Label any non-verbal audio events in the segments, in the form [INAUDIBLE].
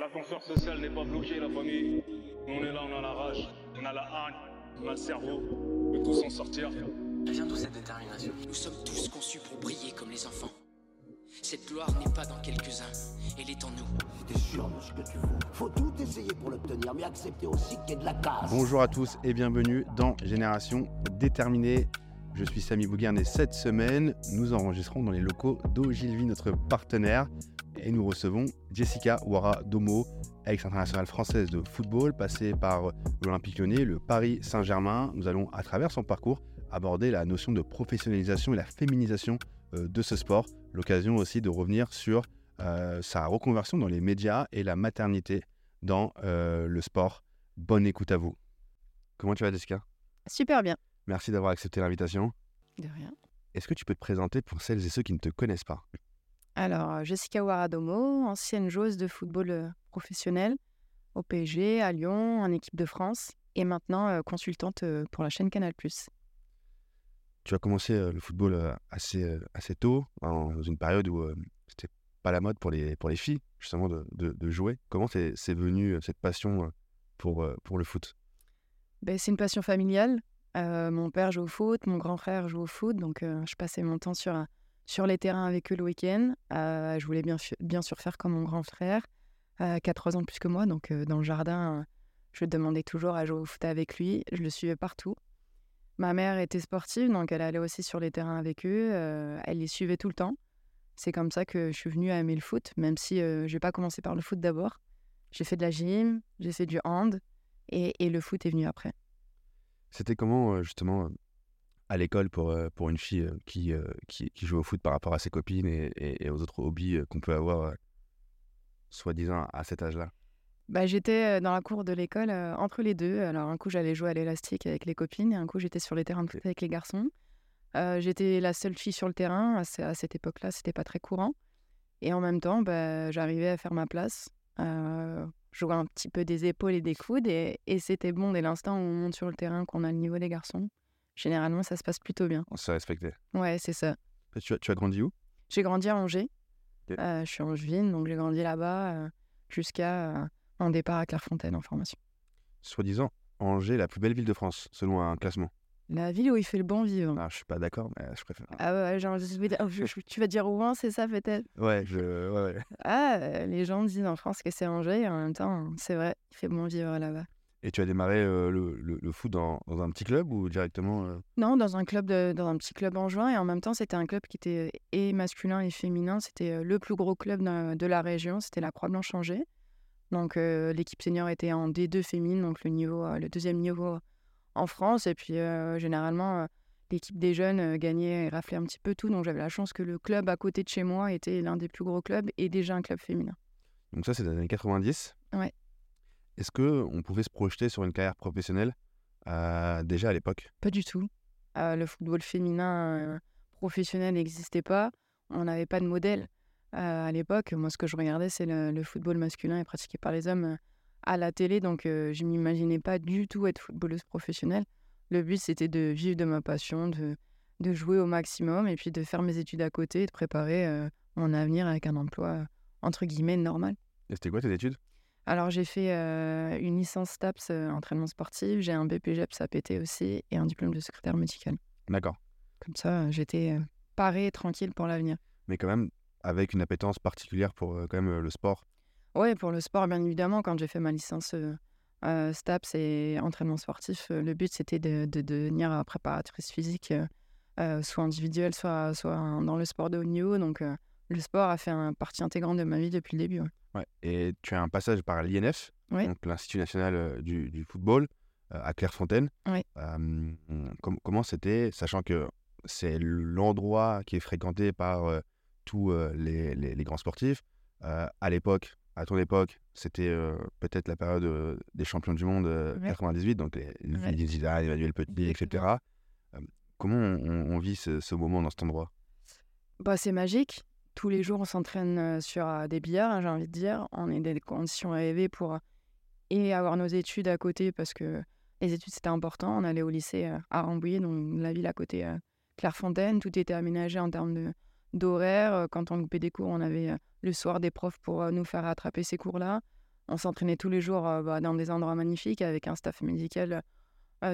L'ascenseur social n'est pas bloqué, la famille. On est là, on a la rage, on a la haine, on a le cerveau. On peut tous en sortir. Elle vient d'où cette détermination? Nous sommes tous conçus pour briller comme les enfants. Cette gloire n'est pas dans quelques-uns, elle est en nous. T'es sûr de ce que tu veux? Faut tout essayer pour l'obtenir, mais accepter aussi qu'il y ait de la casse. Bonjour à tous et bienvenue dans Génération Déterminée. Je suis Samy Bouguerne et cette semaine, nous enregistrons dans les locaux d'Ogilvy, notre partenaire, et nous recevons Jessica Ouara Domo, ex-internationale française de football, passée par l'Olympique Lyonnais, le Paris Saint-Germain. Nous allons, à travers son parcours, aborder la notion de professionnalisation et la féminisation euh, de ce sport. L'occasion aussi de revenir sur euh, sa reconversion dans les médias et la maternité dans euh, le sport. Bonne écoute à vous. Comment tu vas, Jessica? Super bien. Merci d'avoir accepté l'invitation. De rien. Est-ce que tu peux te présenter pour celles et ceux qui ne te connaissent pas? Alors, Jessica Waradomo, ancienne joueuse de football euh, professionnel au PSG, à Lyon, en équipe de France, et maintenant euh, consultante euh, pour la chaîne Canal+. Tu as commencé euh, le football euh, assez, euh, assez tôt, dans une période où euh, c'était pas la mode pour les, pour les filles, justement, de, de- de jouer. Comment c'est c'est venu euh, cette passion euh, pour, euh, pour le foot? Ben, c'est une passion familiale. Euh, mon père joue au foot, mon grand frère joue au foot, donc euh, je passais mon temps sur, sur les terrains avec eux le week-end. Euh, je voulais bien, bien sûr faire comme mon grand frère, euh, qui a ans de plus que moi, donc euh, dans le jardin, euh, je demandais toujours à jouer au foot avec lui. Je le suivais partout. Ma mère était sportive, donc elle allait aussi sur les terrains avec eux. elle les suivait tout le temps. C'est comme ça que je suis venue à aimer le foot, même si je n'ai pas commencé par le foot d'abord. J'ai fait de la gym, j'ai fait du hand, et, et le foot est venu après. C'était comment, justement, à l'école pour, euh, pour une fille euh, qui, euh, qui, qui joue au foot par rapport à ses copines et, et- et aux autres hobbies qu'on peut avoir, soi-disant, à cet âge-là? Bah, j'étais dans la cour de l'école euh, entre les deux. Alors, un coup, j'allais jouer à l'élastique avec les copines et un coup, j'étais sur les terrains de foot avec les garçons. Euh, j'étais la seule fille sur le terrain. À, ce- à cette époque-là, c'était pas très courant. Et en même temps, bah, j'arrivais à faire ma place, euh, jouer un petit peu des épaules et des coudes. Et, et c'était bon dès l'instant où on monte sur le terrain, qu'on a le niveau des garçons. Généralement, ça se passe plutôt bien. On se respectait. Ouais, c'est ça. Tu as, tu as grandi où? J'ai grandi à Angers. Euh, je suis angevine, donc j'ai grandi là-bas euh, jusqu'à euh, un départ à Clairefontaine en formation. Soi-disant, Angers, la plus belle ville de France, selon un classement. La ville où il fait le bon vivre. Ah, je suis pas d'accord, mais je préfère. Ah ouais, genre, je vais dire- je- je- tu vas dire Rouen, c'est ça peut-être? Ouais, je, ouais, ouais. Ah, les gens disent en France que c'est Angers, et en même temps, c'est vrai, il fait bon vivre là-bas. Et tu as démarré euh, le, le- le foot dans, dans un petit club ou directement euh, Non, dans un club, de- dans un petit club en juin, et en même temps, c'était un club qui était et masculin et féminin. C'était le plus gros club de, de la région, c'était la Croix-Blanche Angers. Donc, euh, l'équipe senior était en D2 féminine, donc le niveau, le deuxième niveau en France. Et puis, généralement, l'équipe des jeunes gagnait et raflait un petit peu tout. Donc, j'avais la chance que le club à côté de chez moi était l'un des plus gros clubs et déjà un club féminin. Donc ça, c'est dans les années 90. Ouais. Est-ce que on pouvait se projeter sur une carrière professionnelle euh, déjà à l'époque? Pas du tout. Euh, le football féminin euh, professionnel n'existait pas. On n'avait pas de modèle. Euh, à l'époque, moi, ce que je regardais, c'est le, le football masculin et pratiqué par les hommes euh, à la télé. Donc, je m'imaginais pas du tout être footballeuse professionnelle. Le but, c'était de vivre de ma passion, de, de jouer au maximum et puis de faire mes études à côté et de préparer mon avenir avec un emploi, entre guillemets, normal. Et c'était quoi tes études? Alors, j'ai fait euh, une licence STAPS euh, entraînement sportif, j'ai un BPGEPS APT aussi et un diplôme de secrétaire médical. D'accord. Comme ça, j'étais euh, parée et tranquille pour l'avenir. Mais quand même avec une appétence particulière pour quand même le sport. Ouais, pour le sport, bien évidemment, quand j'ai fait ma licence STAPS et entraînement sportif, le but c'était de, de devenir préparatrice physique, euh, soit individuelle, soit, soit dans le sport de haut niveau. Donc, le sport a fait une partie intégrante de ma vie depuis le début. ouais. Ouais. Et tu as un passage par l'INF, Oui. donc l'Institut national euh, du, du football, euh, à Clairefontaine. Oui. Euh, com- comment c'était, sachant que c'est l'endroit qui est fréquenté par euh, tous les, les- les grands sportifs. À l'époque, à ton époque, c'était peut-être la période des champions du monde euh, Ouais. 98, donc les, les. Zidane, Emmanuel Petit, etc. Comment on, on vit ce, ce moment dans cet endroit? Bah, c'est magique. Tous les jours, on s'entraîne sur des billards, hein, j'ai envie de dire. On est des conditions rêvées pour et avoir nos études à côté parce que les études, c'était important. On allait au lycée à Rambouillet, donc la ville à côté Clairefontaine. Tout était aménagé en termes de d'horaire. Quand on loupait des cours, on avait le soir des profs pour nous faire rattraper ces cours-là. on s'entraînait tous les jours bah, dans des endroits magnifiques avec un staff médical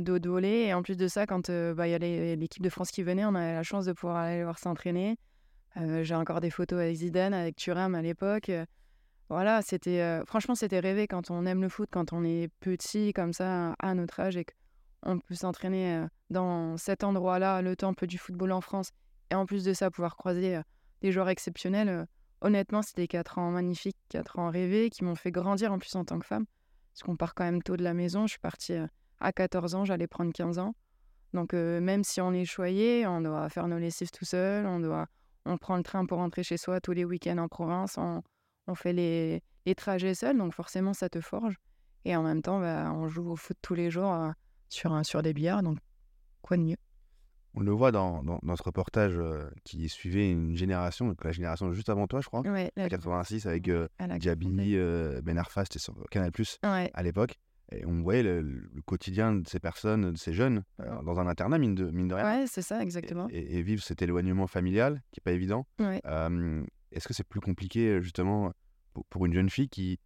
dos dolé. Et en plus de ça, quand bah, il y a les- l'équipe de France qui venait, on avait la chance de pouvoir aller voir s'entraîner. Euh, J'ai encore des photos avec Zidane, avec Thuram à l'époque. Euh, Voilà, c'était euh, franchement, c'était rêvé quand on aime le foot, quand on est petit comme ça à notre âge et qu'on peut s'entraîner dans cet endroit-là, le temple du football en France. Et en plus de ça, pouvoir croiser des joueurs exceptionnels. honnêtement, c'était quatre ans magnifiques, quatre ans rêvés qui m'ont fait grandir en plus en tant que femme. Parce qu'on part quand même tôt de la maison. Je suis partie à 14 ans, j'allais prendre 15 ans. Donc même si on est choyé, on doit faire nos lessives tout seul, on doit, on prend le train pour rentrer chez soi tous les week-ends en province, on, on fait les, les trajets seuls, donc forcément ça te forge. Et en même temps, bah, on joue au foot tous les jours euh, sur, un- sur des billards, donc quoi de mieux? On le voit dans, dans, dans ce reportage euh, qui suivait une génération, donc la génération juste avant toi, je crois, Ouais, en la- 86, avec euh, Diaby, euh, Ben Arfa, c'était sur Canal+, Ouais, à l'époque. Et on voyait le, le quotidien de ces personnes, de ces jeunes, euh, dans un internat, mine de, mine de rien. ouais c'est ça, exactement. Et, et vivre cet éloignement familial, qui n'est pas évident. Ouais. Euh, Est-ce que c'est plus compliqué, justement, pour, pour une jeune fille qui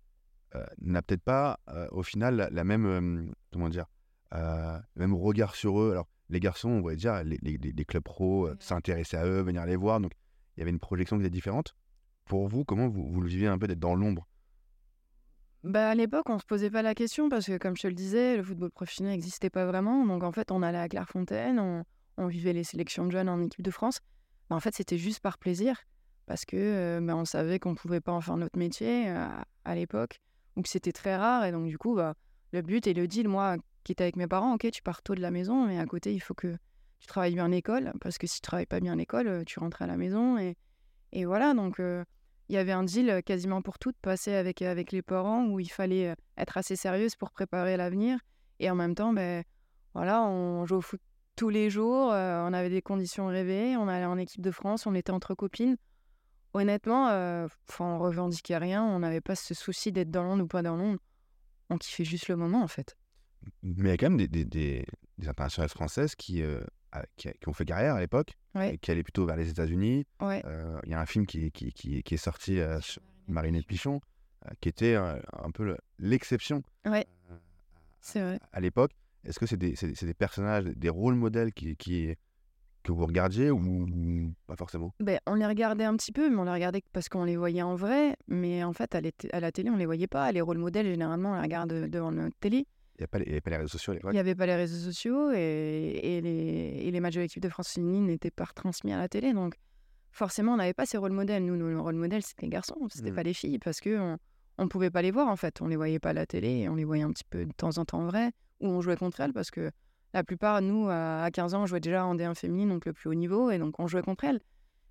euh, n'a peut-être pas, euh, au final, la, la même, euh, comment dire, euh, le même regard sur eux? Alors, les garçons, on voyait déjà les, les- les- les clubs pro euh, s'intéresser à eux, venir les voir. Donc, il y avait une projection qui était différente. Pour vous, comment vous, vous le vivez un peu d'être dans l'ombre? Bah, à l'époque, on se posait pas la question parce que, comme je te le disais, le football professionnel n'existait pas vraiment. Donc, en fait, on allait à Clairefontaine, on, vivait les sélections de jeunes en équipe de France. Bah, en fait, c'était juste par plaisir parce que euh, bah, on savait qu'on pouvait pas en faire notre métier euh, à l'époque ou que c'était très rare. Et donc, du coup, bah, le but et le deal, moi, qui était avec mes parents, ok, tu pars tôt de la maison, mais à côté, il faut que tu travailles bien l'école parce que si tu travailles pas bien l'école, euh, tu rentres à la maison. Et, et voilà, donc. Il y avait un deal euh, quasiment pour tout, passer avec, avec les parents, où il fallait euh, être assez sérieuse pour préparer l'avenir. Et en même temps, ben, voilà, on jouait au foot tous les jours, euh, on avait des conditions rêvées, on allait en équipe de France, on était entre copines. Honnêtement, euh, on revendiquait rien, on n'avait pas ce souci d'être dans l'onde ou pas dans l'onde. On kiffait juste le moment, en fait. Mais il y a quand même des, des, internationales françaises qui, euh, qui, ont fait carrière à l'époque, Ouais. qui allaient plutôt vers les États-Unis. Ouais. Euh, Il y a un film qui, qui, qui, qui est sorti euh, sur Marinette Pichon, euh, qui était un peu le- l'exception Ouais. à l'époque. Est-ce que c'est des, personnages, des rôles modèles qui, qui, que vous regardiez ou, ou pas forcément? Ben, on les regardait un petit peu, mais on les regardait parce qu'on les voyait en vrai. Mais en fait, à, la à la télé, on les voyait pas. Les rôles modèles, généralement, on les regarde devant notre télé. Il n'y avait, pas les- réseaux sociaux à Il n'y avait pas les réseaux sociaux et, et les, et les matchs de l'équipe de France féminine n'étaient pas retransmis à la télé. Donc, forcément, on n'avait pas ces rôles modèles. Nous, nos rôles modèles, c'était les garçons, c'était Mhm. pas les filles parce qu'on on pouvait pas les voir en fait. On les voyait pas à la télé, on les voyait un petit peu de temps en temps en vrai ou on jouait contre elles parce que la plupart, nous, à à 15 ans, on jouait déjà en D1 féminine, donc le plus haut niveau, et donc on jouait contre elles.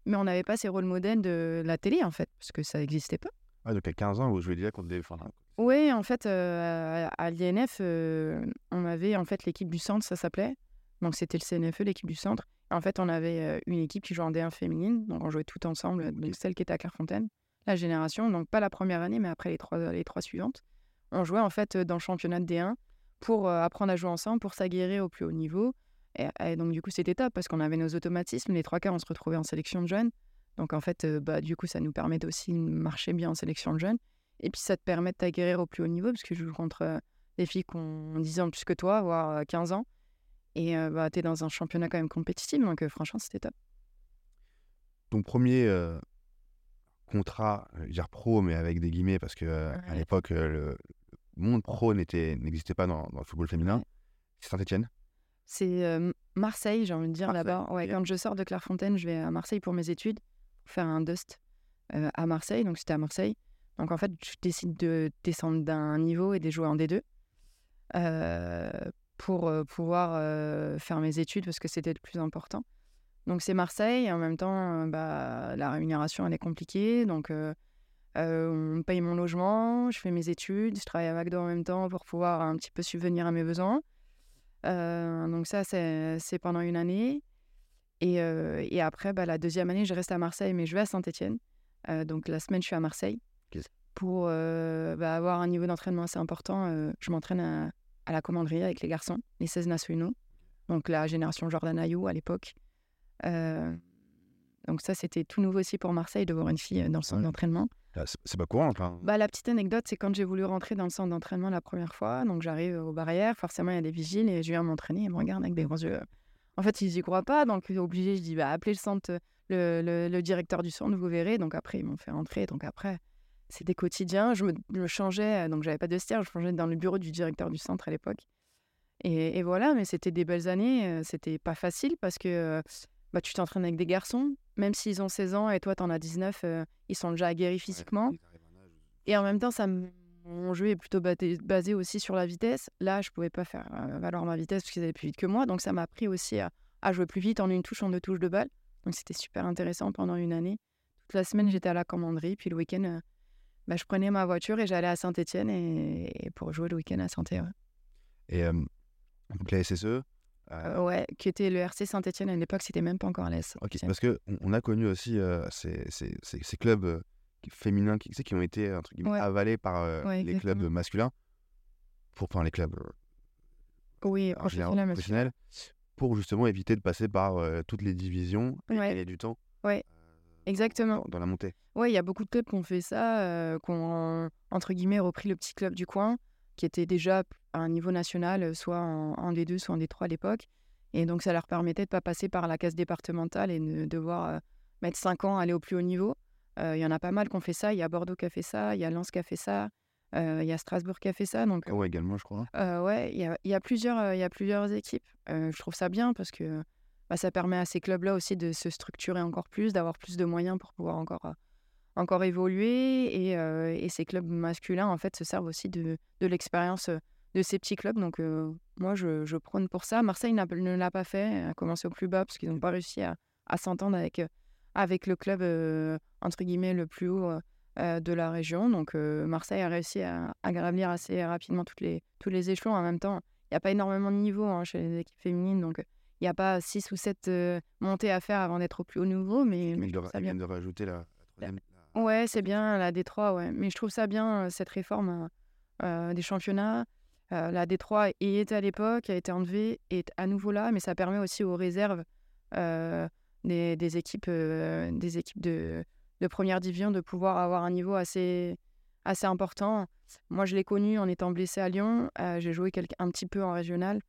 Mais on n'avait pas ces rôles modèles de la télé en fait parce que ça n'existait pas. Ah, Donc à 15 ans, vous jouez déjà contre des. enfin, Oui, en fait, euh, à, à l'INF, euh, on avait en fait l'équipe du centre, ça s'appelait. Donc c'était le CNFE, l'équipe du centre. En fait, on avait euh, une équipe qui jouait en D1 féminine, donc on jouait tout ensemble, donc celle qui était à Clairefontaine, la génération, donc pas la première année, mais après les trois, les trois suivantes. On jouait en fait dans le championnat de D1 pour apprendre à jouer ensemble, pour s'aguerrir au plus haut niveau. Et, et donc du coup, c'était top parce qu'on avait nos automatismes. Les trois quarts, on se retrouvait en sélection de jeunes. Donc en fait, bah, du coup, ça nous permet aussi de marcher bien en sélection de jeunes. Et puis ça te permet de t'aguerrir au plus haut niveau parce que je joue contre des filles qui ont 10 ans de plus que toi, voire euh, 15 ans. Et euh, bah, tu es dans un championnat quand même compétitif, donc euh, franchement, c'était top. ton premier euh, contrat, je veux dire pro, mais avec des guillemets, parce que à l'époque, le monde pro n'était- n'existait pas dans, dans le football féminin. Ouais. C'est Saint-Etienne. C'est Marseille, j'ai envie de dire là-bas. Ouais. Quand je sors de Clairefontaine, je vais à Marseille pour mes études, pour faire un dust à Marseille. Donc c'était à Marseille. Donc en fait, je décide de descendre d'un niveau et de jouer en D2 euh, pour euh, pouvoir euh, faire mes études parce que c'était le plus important. Donc c'est Marseille. En même temps, bah, la rémunération, elle est compliquée. Donc on paye mon logement, je fais mes études, je travaille à McDo en même temps pour pouvoir un petit peu subvenir à mes besoins. Donc ça, c'est pendant une année. Et, et après, bah, la deuxième année, je reste à Marseille, mais je vais à Saint-Etienne. donc la semaine, je suis à Marseille. Pour euh, bah, avoir un niveau d'entraînement assez important, euh, je m'entraîne à, à la commanderie avec les garçons, les 16 nationaux. Donc la génération Jordan Ayou à l'époque. Euh, Donc ça, c'était tout nouveau aussi pour Marseille de voir une fille dans le centre Ouais. d'entraînement. Ah, c'est- pas courant, enfin. Bah, la petite anecdote, c'est quand j'ai voulu rentrer dans le centre d'entraînement la première fois, donc j'arrive aux barrières, forcément il y a des vigiles et je viens m'entraîner, ils me regardent avec des grands yeux. En fait, ils y croient pas, donc obligé, je dis bah appelez le centre, le, le- le directeur du centre, vous verrez. Donc après ils m'ont fait rentrer, donc après c'était quotidien. Je me, je me changeais, euh, donc j'avais pas de vestiaire, je changeais dans le bureau du directeur du centre à l'époque. Et, et voilà, mais c'était des belles années, euh, c'était pas facile parce que euh, bah, tu t'entraînes avec des garçons, même s'ils ont 16 ans et toi t'en as 19, euh, ils sont déjà aguerris physiquement. Et en même temps, ça mon jeu est plutôt basé, aussi sur la vitesse. Là, je pouvais pas faire valoir ma vitesse parce qu'ils allaient plus vite que moi. Donc, ça m'a appris aussi à, à jouer plus vite en une touche, en deux touches de balle. Donc, c'était super intéressant pendant une année. Toute la semaine, j'étais à la commanderie. Puis le week-end, bah, je prenais ma voiture et j'allais à Saint-Etienne et, et pour jouer le week-end à Saint-Etienne. Et euh, donc la SSE. euh, Euh, ouais, qui était le RC Saint-Etienne à l'époque, c'était même pas encore l'ES. Ok, parce que on on a connu aussi euh, ces, ces- ces- ces clubs euh, féminins qui, qui ont été entre guillemets, Ouais. avalés par euh, Ouais, les clubs masculins, pour, enfin les clubs euh, Oui, en général professionnels, pour justement éviter de passer par euh, toutes les divisions et Ouais. gagner du temps Ouais, exactement. dans, dans la montée. Ouais, il y a beaucoup de clubs qui ont fait ça, euh, qui ont, entre guillemets, repris le petit club du coin, qui était déjà à un niveau national, euh, soit en, en D2, soit en D3 à l'époque. Et donc, ça leur permettait de ne pas passer par la case départementale et de devoir euh, mettre 5 ans à aller au plus haut niveau. Euh, Il y en a pas mal qui ont fait ça. Il y a Bordeaux qui a fait ça, il y a Lens qui a fait ça, il y a Strasbourg qui a fait ça. Donc, Ah ouais, également, je crois. ouais, il y a, y a plusieurs, y a plusieurs équipes. Je trouve ça bien parce que bah, ça permet à ces clubs-là aussi de se structurer encore plus, d'avoir plus de moyens pour pouvoir encore, euh, encore évoluer. Et, euh, et ces clubs masculins, en fait, se servent aussi de, de l'expérience euh, de ces petits clubs. Donc, euh, moi, je, je prône pour ça. Marseille ne l'a pas fait, a commencé au plus bas parce qu'ils n'ont pas réussi à, à s'entendre avec, avec le club, euh, entre guillemets, le plus haut de la région. Donc, Marseille a réussi à, à gravir assez rapidement toutes les, tous les échelons. En même temps, il n'y a pas énormément de niveaux hein, chez les équipes féminines. Donc, il n'y a pas six ou sept montées à faire avant d'être au plus haut niveau. Mais, mais doivent- ça bien. de rajouter la, troisième. la- Ouais, c'est bien la D3, ouais. Mais je trouve ça bien, cette réforme euh, des championnats. Euh, la D3 y était à l'époque, a été enlevée, est à nouveau là, mais ça permet aussi aux réserves euh, des, des équipes, des équipes de, de première division de pouvoir avoir un niveau assez, assez important. Moi, je l'ai connu en étant blessé à Lyon. Euh, J'ai joué un petit peu en régional.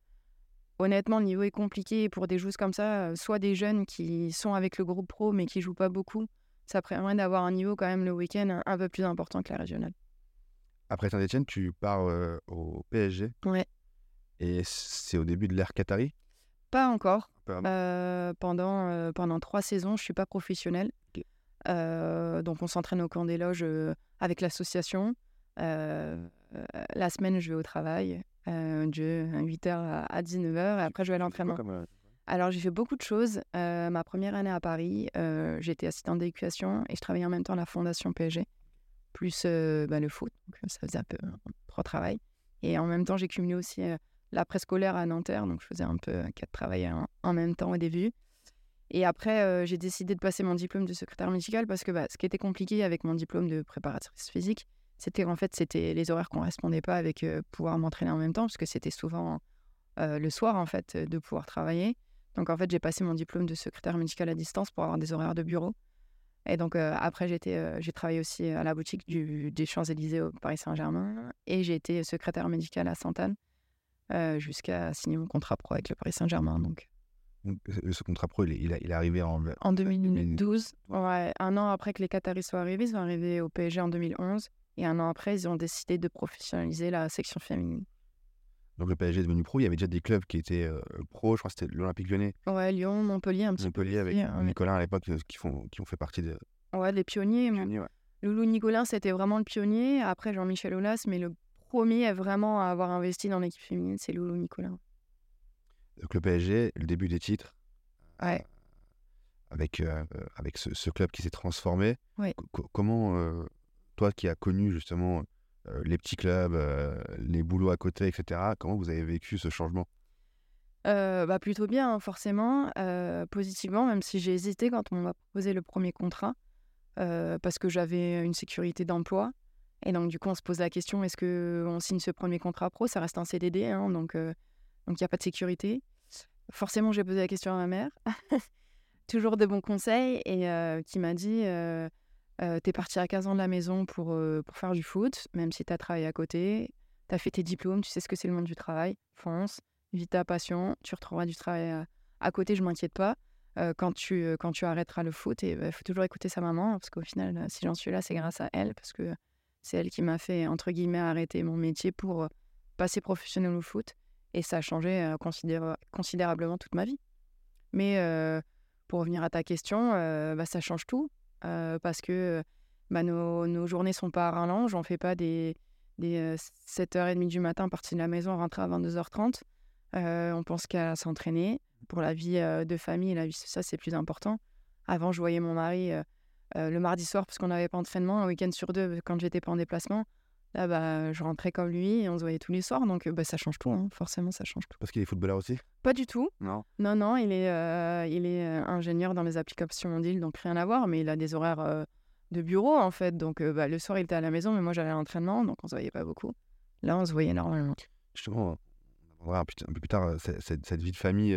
Honnêtement, le niveau est compliqué pour des joueuses comme ça, euh, soit des jeunes qui sont avec le groupe pro mais qui jouent pas beaucoup. Ça permet d'avoir un niveau quand même le week-end un, un peu plus important que la régionale. Après Saint-Etienne, tu pars euh, au PSG. Ouais. Et c'est au début de l'ère Qatari? Pas encore. Euh, pendant, euh, pendant trois saisons, je suis pas professionnelle. Euh, donc on s'entraîne au camp des loges euh, avec l'association. Euh, euh, la semaine, je vais au travail, euh, de 8h à, à 19h, et après je vais à l'entraînement. Euh, Alors, j'ai fait beaucoup de choses. Euh, ma première année à Paris, euh, j'étais assistante d'éducation et je travaillais en même temps à la fondation PSG, plus bah, le foot. Donc, ça faisait un peu trois travails. Et en même temps, j'ai cumulé aussi la préscolaire à Nanterre. Donc, je faisais un peu quatre travails en, en même temps au début. Et après, euh, j'ai décidé de passer mon diplôme de secrétaire médical parce que bah, ce qui était compliqué avec mon diplôme de préparatrice physique, c'était qu'en fait, c'était les horaires ne correspondaient pas avec euh, pouvoir m'entraîner en même temps parce que c'était souvent euh, le soir, en fait, de pouvoir travailler. Donc en fait, j'ai passé mon diplôme de secrétaire médical à distance pour avoir des horaires de bureau. Et donc après, euh, j'ai travaillé aussi à la boutique du, des Champs-Élysées au Paris Saint-Germain et j'ai été secrétaire médical à Sainte-Anne jusqu'à signer mon contrat pro avec le Paris Saint-Germain. Donc donc, ce contrat pro, il est, il il est arrivé en. en 2012, ouais, un an après que les Qataris soient arrivés, ils sont arrivés au PSG en 2011 et un an après, ils ont décidé de professionnaliser la section féminine. Donc le PSG est devenu pro. Il y avait déjà des clubs qui étaient euh, pro. Je crois que c'était l'Olympique Lyonnais, Ouais, Lyon, Montpellier, un petit Montpellier peu. avec hein, Nicolas à l'époque euh, qui, font, qui ont fait partie des Ouais, les pionniers. pionniers. ouais. Loulou Nicolas, c'était vraiment le pionnier. Après, Jean-Michel Aulas, mais le premier à vraiment avoir investi dans l'équipe féminine, c'est Loulou Nicolas. Donc le PSG, le début des titres. Ouais. Avec, euh, euh, avec ce, ce club qui s'est transformé. Ouais. Co- co- comment, toi qui as connu justement les petits clubs, les boulots à côté, etc., comment vous avez vécu ce changement? Bah, plutôt bien, hein, forcément, positivement, même si j'ai hésité quand on m'a proposé le premier contrat, parce que j'avais une sécurité d'emploi. Et donc, du coup, on se pose la question est-ce qu'on signe ce premier contrat pro? Ça reste un CDD, hein, donc il n'y a pas de sécurité. Forcément, j'ai posé la question à ma mère. [LAUGHS] toujours de bons conseils et qui m'a dit euh, T'es parti à 15 ans de la maison pour, euh, pour faire du foot, même si tu as travaillé à côté, tu as fait tes diplômes, tu sais ce que c'est le monde du travail, fonce, vis ta passion, tu retrouveras du travail à, à côté, je m'inquiète pas. Euh, quand, tu, euh, quand tu arrêteras le foot, il faut toujours écouter sa maman, parce qu'au final, euh, si j'en suis là, c'est grâce à elle, parce que c'est elle qui m'a fait, entre guillemets, arrêter mon métier pour euh, passer professionnel au foot. Et ça a changé euh, considéra- considérablement toute ma vie. Mais euh, pour revenir à ta question, euh, bah, ça change tout. Euh, parce que bah, nos, nos journées sont pas à rallonge. On fait pas des, des euh, 7h30 du matin, partir de la maison, rentrer à 22h30. Euh, on pense qu'à s'entraîner. Pour la vie euh, de famille, la vie, ça, c'est plus important. Avant, je voyais mon mari euh, euh, le mardi soir parce qu'on n'avait pas entraînement, un week-end sur deux quand j'étais pas en déplacement. Là, bah, je rentrais comme lui et on se voyait tous les soirs. Donc, bah, ça change tout. hein. Forcément, ça change tout. Parce qu'il est footballeur aussi? Pas du tout. Non. Non, non, il est, euh, il est euh, ingénieur dans les applications mobiles, donc rien à voir, mais il a des horaires euh, de bureau en fait. Donc bah, le soir, il était à la maison, mais moi j'allais à l'entraînement, donc on se voyait pas beaucoup. Là, on se voyait énormément. Justement, on abordera un, peu plus tard cette, cette- cette vie de famille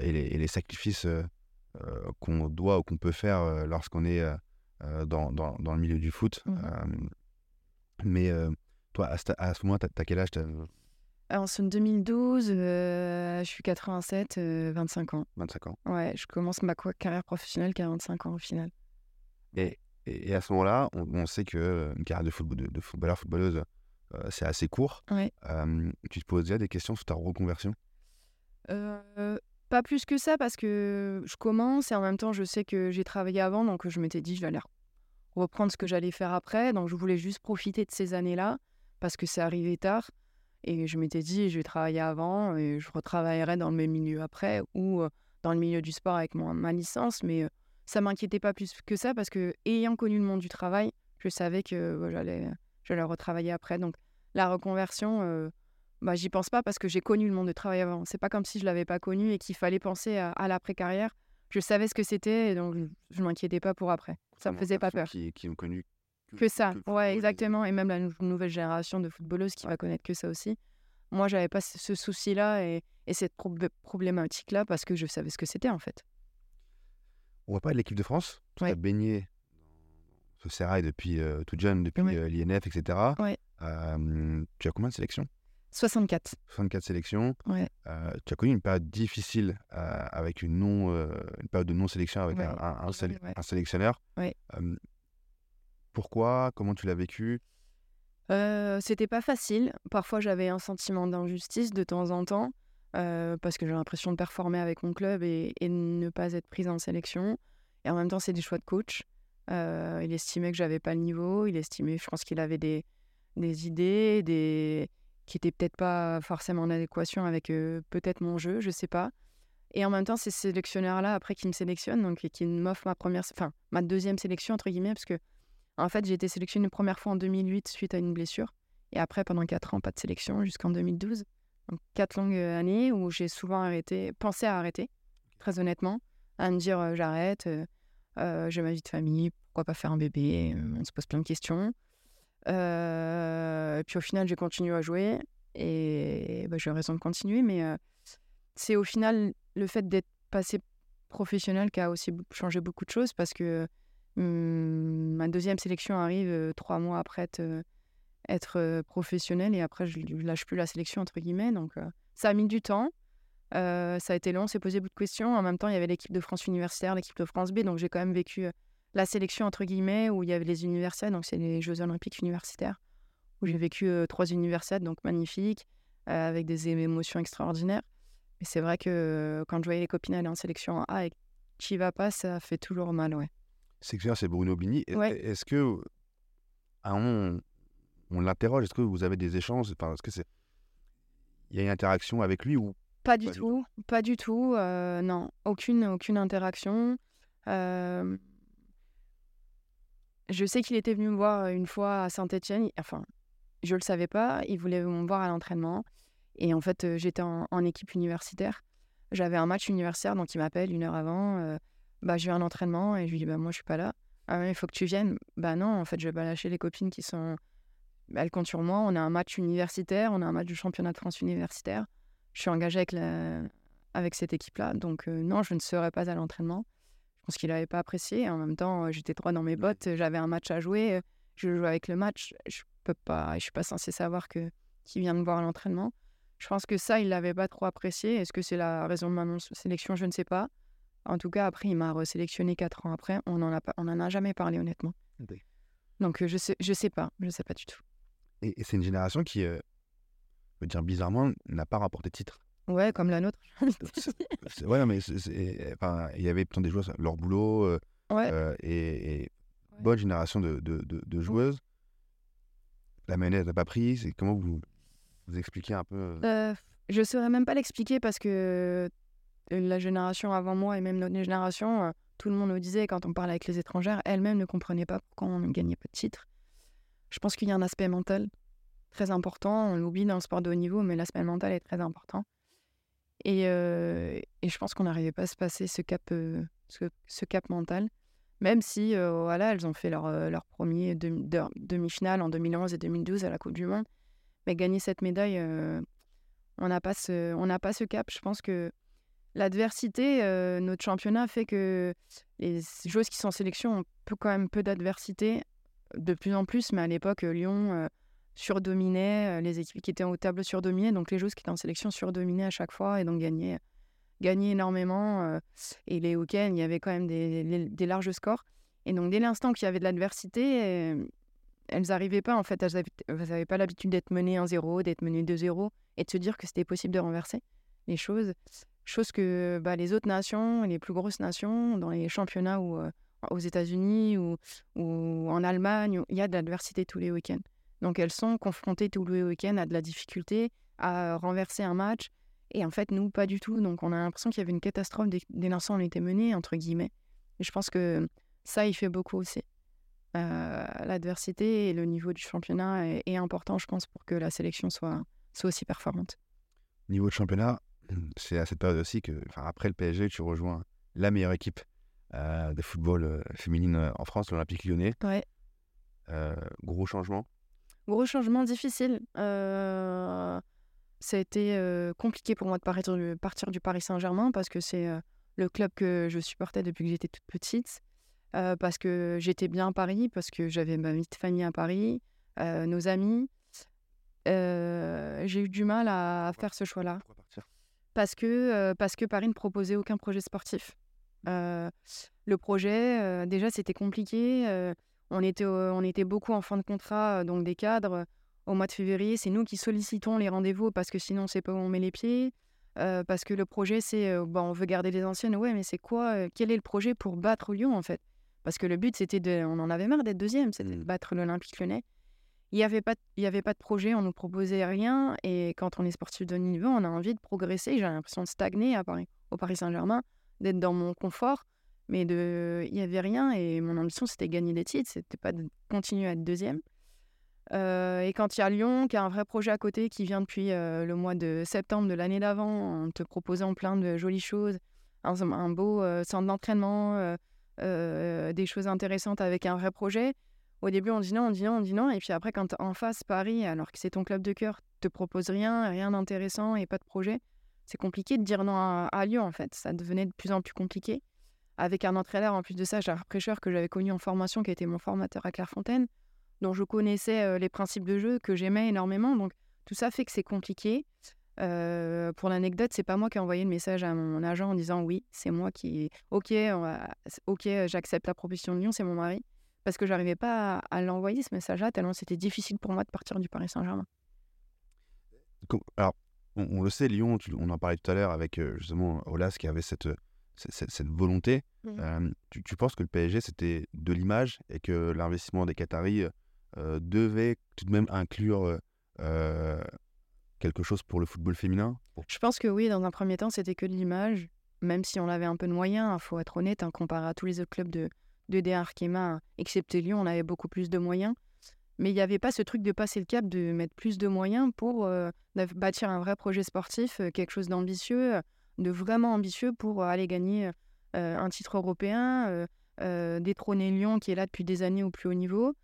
et, les, et les sacrifices qu'on doit ou qu'on peut faire lorsqu'on est dans, dans- dans le milieu du foot. Euh, mais euh, toi, à, ce- à ce moment, t'as as quel âge en 2012, euh, je suis 87, euh, 25 ans. 25 ans. Ouais, je commence ma carrière professionnelle qu'à 25 ans au final. Et, et, à ce moment-là, on, on sait que une carrière de, football, de, de footballeur, footballeuse, euh, c'est assez court. Ouais. Euh, tu te poses déjà des questions sur ta reconversion? Euh, pas plus que ça parce que je commence et en même temps je sais que j'ai travaillé avant donc je m'étais dit je vais aller reprendre ce que j'allais faire après donc je voulais juste profiter de ces années-là parce que c'est arrivé tard et je m'étais dit je vais travailler avant et je retravaillerai dans le même milieu après ou euh, dans le milieu du sport avec mon, ma licence mais euh, ça m'inquiétait pas plus que ça parce que ayant connu le monde du travail je savais que euh, j'allais j'allais retravailler après donc la reconversion euh, bah, j'y pense pas parce que j'ai connu le monde de travail avant. C'est pas comme si je l'avais pas connu et qu'il fallait penser à, à l'après-carrière. Je savais ce que c'était et donc je, je m'inquiétais pas pour après. Ça me faisait pas peur. Qui, qui ont connu Que ça, football, ouais, exactement. Et même la nou- nouvelle génération de footballeuses qui va connaître que ça aussi. Moi, j'avais pas ce souci-là et, et cette prob- problématique-là parce que je savais ce que c'était en fait. On va parler de l'équipe de France. Tu Ouais. as baigné ce sérail depuis euh, toute jeune, depuis Ouais. euh, l'INF, etc. Ouais. Euh, tu as combien de sélections? 64. 64 sélections. Ouais. Euh, tu as connu une période difficile euh, avec une, non, euh, une période de non-sélection avec Ouais. un, un- un sé- Ouais. un sélectionneur. Pourquoi? Comment tu l'as vécu? Euh, c'était pas facile. Parfois, j'avais un sentiment d'injustice de temps en temps parce que j'ai l'impression de performer avec mon club et, ne pas être prise en sélection. Et en même temps, c'est des choix de coach. Il estimait que j'avais pas le niveau. Il estimait, je pense qu'il avait des, des idées, des qui étaient peut-être pas forcément en adéquation avec peut-être mon jeu, je sais pas. Et en même temps, ces sélectionneurs-là, après, qui me sélectionnent, donc et qui m'offrent ma première, enfin ma deuxième sélection entre guillemets, parce que en fait, j'ai été sélectionnée une première fois en 2008 suite à une blessure. Et après, pendant 4 ans, pas de sélection jusqu'en 2012. Donc, 4 longues années où j'ai souvent arrêté, pensé à arrêter, très honnêtement, à me dire j'arrête, j'ai ma vie de famille, pourquoi pas faire un bébé On se pose plein de questions. Euh, puis au final, j'ai continué à jouer et bah, j'ai raison de continuer. Mais euh, c'est au final le fait d'être passé professionnel qui a aussi changé beaucoup de choses parce que hum, ma deuxième sélection arrive euh, trois mois après être, professionnel et après je lâche plus la sélection entre guillemets. Donc ça a mis du temps. Ça a été long, on s'est posé beaucoup de questions. En même temps, il y avait l'équipe de France universitaire, l'équipe de France B. Donc j'ai quand même vécu la sélection entre guillemets où il y avait les universités, donc c'est les Jeux olympiques universitaires, où j'ai vécu euh, trois universités, donc magnifiques, euh, avec des émotions extraordinaires. Mais c'est vrai que euh, quand je voyais les copines aller en sélection A et qui va pas, ça fait toujours mal, ouais. Sélectionneur, c'est Bruno Bini. Ouais. Est-ce que, on, on l'interroge Est-ce que vous avez des échanges? Enfin, Est-ce que c'est. Il y a une interaction avec lui ou Pas du Pas du tout, pas du tout. euh, non, aucune, aucune interaction. Euh, je sais qu'il était venu me voir une fois à Saint-Etienne. Enfin, je le savais pas. Il voulait me voir à l'entraînement. Et en fait, j'étais en, équipe universitaire. J'avais un match universitaire, donc il m'appelle une heure avant. euh, bah, j'ai eu un entraînement et je lui dis bah, Moi, je suis pas là. Ah il faut que tu viennes. Bah non, en fait, je vais pas lâcher les copines qui sont. Elles comptent sur moi. On a un match universitaire, on a un match du championnat de France universitaire je suis engagée avec, la... avec cette équipe-là. Donc, non, je ne serai pas à l'entraînement. Pense qu'il n'avait pas apprécié. En même temps, j'étais droit dans mes bottes, j'avais un match à jouer, je jouais avec le match. Je peux pas, je suis pas censé savoir que qui vient de voir l'entraînement. Je pense que ça, il l'avait pas trop apprécié. Est-ce que c'est la raison de ma non-sélection? Je ne sais pas. En tout cas, après, il m'a resélectionné quatre ans après. On en a pas, on en a jamais parlé honnêtement. Donc je sais, je sais pas, je sais pas du tout. Et, c'est une génération qui, euh, je veux dire bizarrement, n'a pas rapporté de titre. Ouais, comme la nôtre. [LAUGHS] ouais, mais enfin, il y avait plein des joueurs, leur boulot euh, euh, et, bonne génération de, de, de, joueuses. La manette n'a pas pris. C'est comment vous vous expliquez un peu Je saurais même pas l'expliquer parce que la génération avant moi et même notre génération, tout le monde nous disait quand on parlait avec les étrangères, elles-mêmes ne comprenaient pas pourquoi on ne gagnait pas de titre. Je pense qu'il y a un aspect mental très important. On l'oublie dans le sport de haut niveau, mais l'aspect mental est très important. Et, et je pense qu'on n'arrivait pas à se passer ce cap, ce, cap mental. Même si, voilà, elles ont fait leur, leur premier demi-finale en 2011 et 2012 à la Coupe du Monde. Mais gagner cette médaille, on n'a pas, ce, pas ce cap. Je pense que l'adversité, notre championnat fait que les joueuses qui sont en sélection ont peu, quand même peu d'adversité, de plus en plus. Mais à l'époque, Lyon surdominait, les équipes qui étaient en haut table surdominaient, donc les joueuses qui étaient en sélection surdominaient à chaque fois et donc gagnaient, gagnaient énormément. et les week-ends, il y avait quand même des, des larges scores. Et donc dès l'instant qu'il y avait de l'adversité, elles n'arrivaient pas, en fait, elles n'avaient pas l'habitude d'être menées 1-0, d'être menées 2-0 et de se dire que c'était possible de renverser les choses. Chose que bah, les autres nations, les plus grosses nations, dans les championnats ou aux États-Unis ou, ou en Allemagne, il y a de l'adversité tous les week-ends. Donc elles sont confrontées tous les week-ends à de la difficulté, à renverser un match. Et en fait, nous, pas du tout. Donc on a l'impression qu'il y avait une catastrophe dès, dès l'instant où on était mené, entre guillemets. Et je pense que ça, il fait beaucoup aussi. Euh, l'adversité et le niveau du championnat est, important, je pense, pour que la sélection soit, soit aussi performante. Niveau de championnat, [CLEARS THROAT] c'est à cette période aussi que, après le PSG, tu rejoins la meilleure équipe euh, de football euh, féminine en France, l'Olympique lyonnais. Ouais. gros changement Gros changement difficile. Euh, ça a été euh, compliqué pour moi de partir du, partir du Paris Saint-Germain parce que c'est euh, le club que je supportais depuis que j'étais toute petite. parce que j'étais bien à Paris, parce que j'avais ma vie de famille à Paris, nos amis. J'ai eu du mal à faire ce choix-là. Parce que, parce que Paris ne proposait aucun projet sportif. le projet, déjà, c'était compliqué. On était, on était beaucoup en fin de contrat, donc des cadres. Au mois de février, c'est nous qui sollicitons les rendez-vous parce que sinon, c'est pas où on met les pieds. parce que le projet, c'est bon, on veut garder les anciennes. Ouais, mais c'est quoi Quel est le projet pour battre Lyon, en fait? Parce que le but, c'était de. On en avait marre d'être deuxième, c'était de mmh. battre l'Olympique lyonnais. Il n'y avait, pas, il avait pas de projet, on nous proposait rien. Et quand on est sportif de niveau, on a envie de progresser. J'ai l'impression de stagner à Paris, au Paris Saint-Germain, d'être dans mon confort. Mais il n'y avait rien et mon ambition, c'était gagner des titres, c'était pas de continuer à être deuxième. Euh, et quand il y a Lyon, qui a un vrai projet à côté, qui vient depuis euh, le mois de septembre de l'année d'avant, en te proposant plein de jolies choses, un, beau euh, centre d'entraînement, des choses intéressantes avec un vrai projet. Au début, on dit non, on dit non, on dit non. Et puis après, quand en face, Paris, alors que c'est ton club de cœur, te propose rien, rien d'intéressant et pas de projet, c'est compliqué de dire non à Lyon, en fait. Ça devenait de plus en plus compliqué avec un entraîneur en plus de ça, Gérard Prêcheur, que j'avais connu en formation, qui était mon formateur à Clairefontaine, dont je connaissais euh, les principes de jeu, que j'aimais énormément. Donc tout ça fait que c'est compliqué. Euh, pour l'anecdote, c'est pas moi qui ai envoyé le message à mon agent en disant oui, c'est moi qui. Ok, j'accepte la proposition de Lyon, c'est mon mari. Parce que j'arrivais pas à, l'envoyer ce message-là, tellement c'était difficile pour moi de partir du Paris Saint-Germain. Alors, on, le sait, Lyon, on en parlait tout à l'heure avec euh, justement Olas qui avait cette cette, volonté. Mmh. tu, penses que le PSG, c'était de l'image et que l'investissement des Qataris devait tout de même inclure quelque chose pour le football féminin? Je pense que oui, dans un premier temps, c'était que de l'image, même si on avait un peu de moyens, il hein, faut être honnête, hein, comparé à tous les autres clubs de, de D1 Arkema, excepté Lyon, on avait beaucoup plus de moyens. Mais il n'y avait pas ce truc de passer le cap, de mettre plus de moyens pour bâtir un vrai projet sportif, quelque chose d'ambitieux de vraiment ambitieux pour euh, aller gagner euh, un titre européen, euh, détrôner Lyon qui est là depuis des années au plus haut niveau.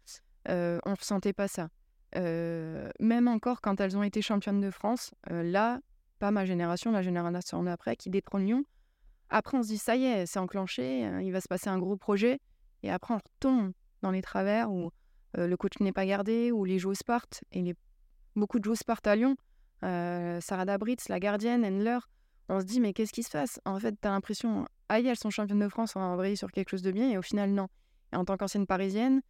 on ne ressentait pas ça. même encore quand elles ont été championnes de France, là, pas ma génération, la génération d'après, qui détrône Lyon, après, on se dit, ça y est, c'est enclenché, euh, il va se passer un gros projet. Et après, on retombe dans les travers où euh, le coach n'est pas gardé, où les joueuses partent. Et les... beaucoup de joueuses partent à Lyon. Euh, Sarah Dabritz, la gardienne, Endler. On se dit, mais qu'est-ce qui se passe? En fait, tu as l'impression, aïe, elles sont championnes de France, on va embrayer sur quelque chose de bien. Et au final, non. Et en tant qu'ancienne parisienne,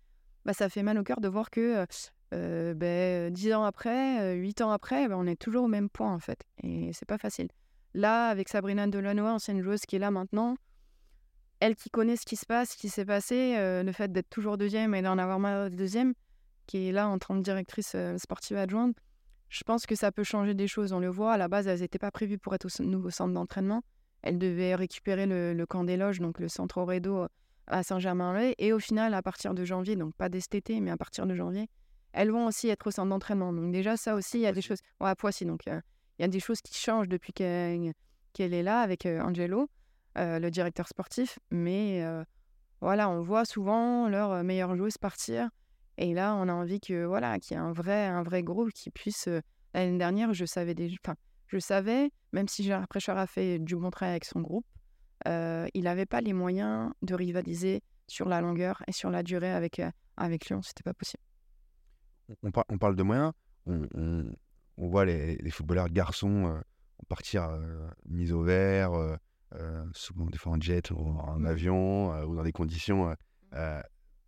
bah, ça fait mal au cœur de voir que euh, ben, 10 ans après, 8 ans après, ben, on est toujours au même point, en fait. Et c'est pas facile. Là, avec Sabrina Delanoë, ancienne joueuse qui est là maintenant, elle qui connaît ce qui se passe, ce qui s'est passé, euh, le fait d'être toujours deuxième et d'en avoir mal deuxième, qui est là en tant que directrice euh, sportive adjointe, je pense que ça peut changer des choses. On le voit, à la base, elles n'étaient pas prévues pour être au nouveau centre d'entraînement. Elles devaient récupérer le, camp des loges, donc le centre Oredo à Saint-Germain-en-Laye. Et au final, à partir de janvier, donc pas dès cet été, mais à partir de janvier, elles vont aussi être au centre d'entraînement. Donc déjà, ça aussi, il y a des choses... Ouais, à Poissy, donc euh, il y a des choses qui changent depuis qu'elle est là avec euh, Angelo, euh, le directeur sportif. Mais euh, voilà, on voit souvent leurs meilleures joueuses partir. Et là, on a envie que voilà, qu'il y ait un vrai, un vrai groupe qui puisse. L'année dernière, je savais déjà. Enfin, je savais, même si Gérard Prêcheur a fait du bon travail avec son groupe, il n'avait pas les moyens de rivaliser sur la longueur et sur la durée avec, avec Lyon. C'était pas possible. On, on, parle de moyens. On, on voit les, footballeurs garçons euh, partir euh, mis au vert, euh, souvent des fois en jet ou en mmh. avion ou dans des conditions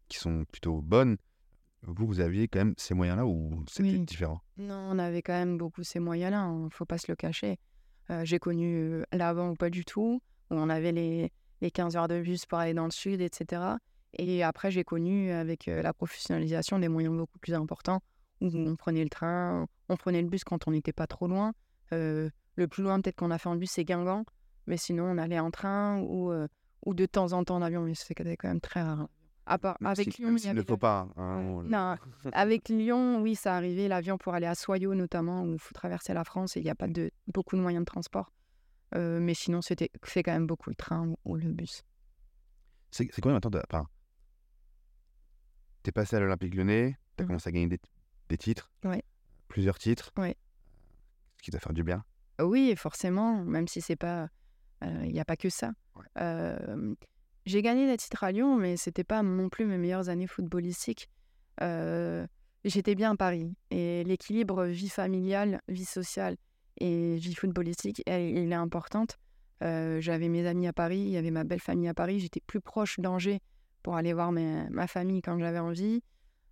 qui sont plutôt bonnes. Vous, vous aviez quand même ces moyens-là ou c'était différent? Non, on avait quand même beaucoup ces moyens-là, il hein, ne faut pas se le cacher. J'ai connu l'avant ou pas du tout, où on avait les, les 15 heures de bus pour aller dans le sud, etc. Et après, j'ai connu avec la professionnalisation des moyens beaucoup plus importants on prenait le train, on prenait le bus quand on n'était pas trop loin. Euh, le plus loin peut-être qu'on a fait en bus, c'est Guingamp. Mais sinon, on allait en train ou, euh, ou de temps en temps en avion. Mais c'était quand même très rare. À part, avec Lyon, il ne faut pas. Hein, non, [LAUGHS] avec Lyon, oui, ça arrivait. L'avion pour aller à Soyaux, notamment, où il faut traverser la France et il n'y a pas de, beaucoup de moyens de transport. Euh, mais sinon, c'était fait quand même beaucoup le train ou, le bus. C'est quoi maintenant de... enfin, T'es passé à l'Olympique lyonnais, tu as mmh. commencé à gagner des, des titres, plusieurs titres, ce qui doit faire du bien. Oui, forcément, même si c'est pas, euh, il n'y a pas que ça. J'ai gagné des titres à Lyon, mais c'était pas non plus mes meilleures années footballistiques. Euh, j'étais bien à Paris et l'équilibre vie familiale, vie sociale et vie footballistique, elle, est importante. Euh, j'avais mes amis à Paris, il y avait ma belle famille à Paris. J'étais plus proche d'Angers pour aller voir ma famille quand j'avais envie.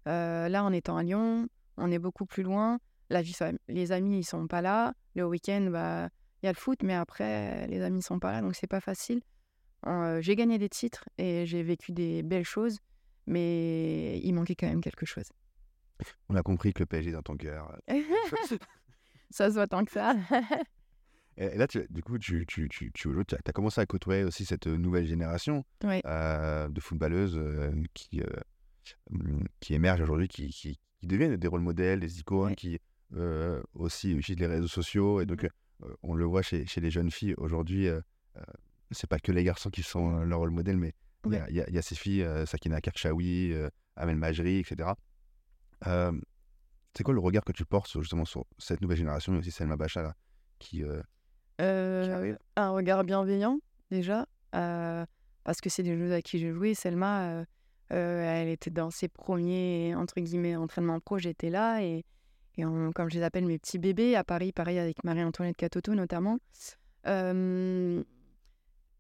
là, en étant à Lyon, on est beaucoup plus loin. La vie, les amis, ils sont pas là. Le week-end, bah, il y a le foot, mais après, les amis sont pas là, donc c'est pas facile. J'ai gagné des titres et j'ai vécu des belles choses, mais il manquait quand même quelque chose. On a compris que le PSG est dans ton cœur. [LAUGHS] ça se voit tant que ça. [LAUGHS] et là, du coup, tu, tu, tu, tu as commencé à côtoyer aussi cette nouvelle génération euh, de footballeuses euh, qui, qui émerge aujourd'hui, qui, qui, qui deviennent des rôles modèles, des icônes, qui euh, aussi utilisent les réseaux sociaux. Et donc, mmh. euh, on le voit chez, chez, les jeunes filles aujourd'hui. Euh, c'est pas que les garçons qui sont leur rôle modèle, mais il y, y, a ces filles, Sakina Karchaoui, Amel Majri, etc. c'est quoi le regard que tu portes justement sur cette nouvelle génération, et aussi Selma Bacha, là, qui, Un regard bienveillant, déjà, parce que c'est des jeux à qui j'ai joué. Selma, euh, elle était dans ses premiers, entre guillemets, entraînements pro, j'étais là. Et, et comme je les appelle, mes petits bébés, à Paris, pareil avec Marie-Antoinette Catoto notamment.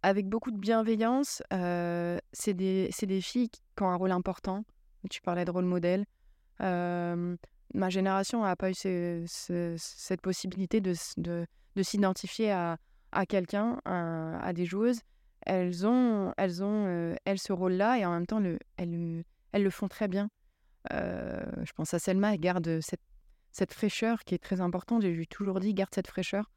Avec beaucoup de bienveillance, c'est des, des, filles qui ont un rôle important. Tu parlais de rôle modèle. ma génération n'a pas eu cette possibilité de, de, de s'identifier à, à quelqu'un, à, des joueuses elles ont, elles ont elles, ce rôle-là et en même temps, le, elles, elles le font très bien. Je pense à Selma, elle garde cette, cette fraîcheur qui est très importante. J'ai toujours dit, garde cette fraîcheur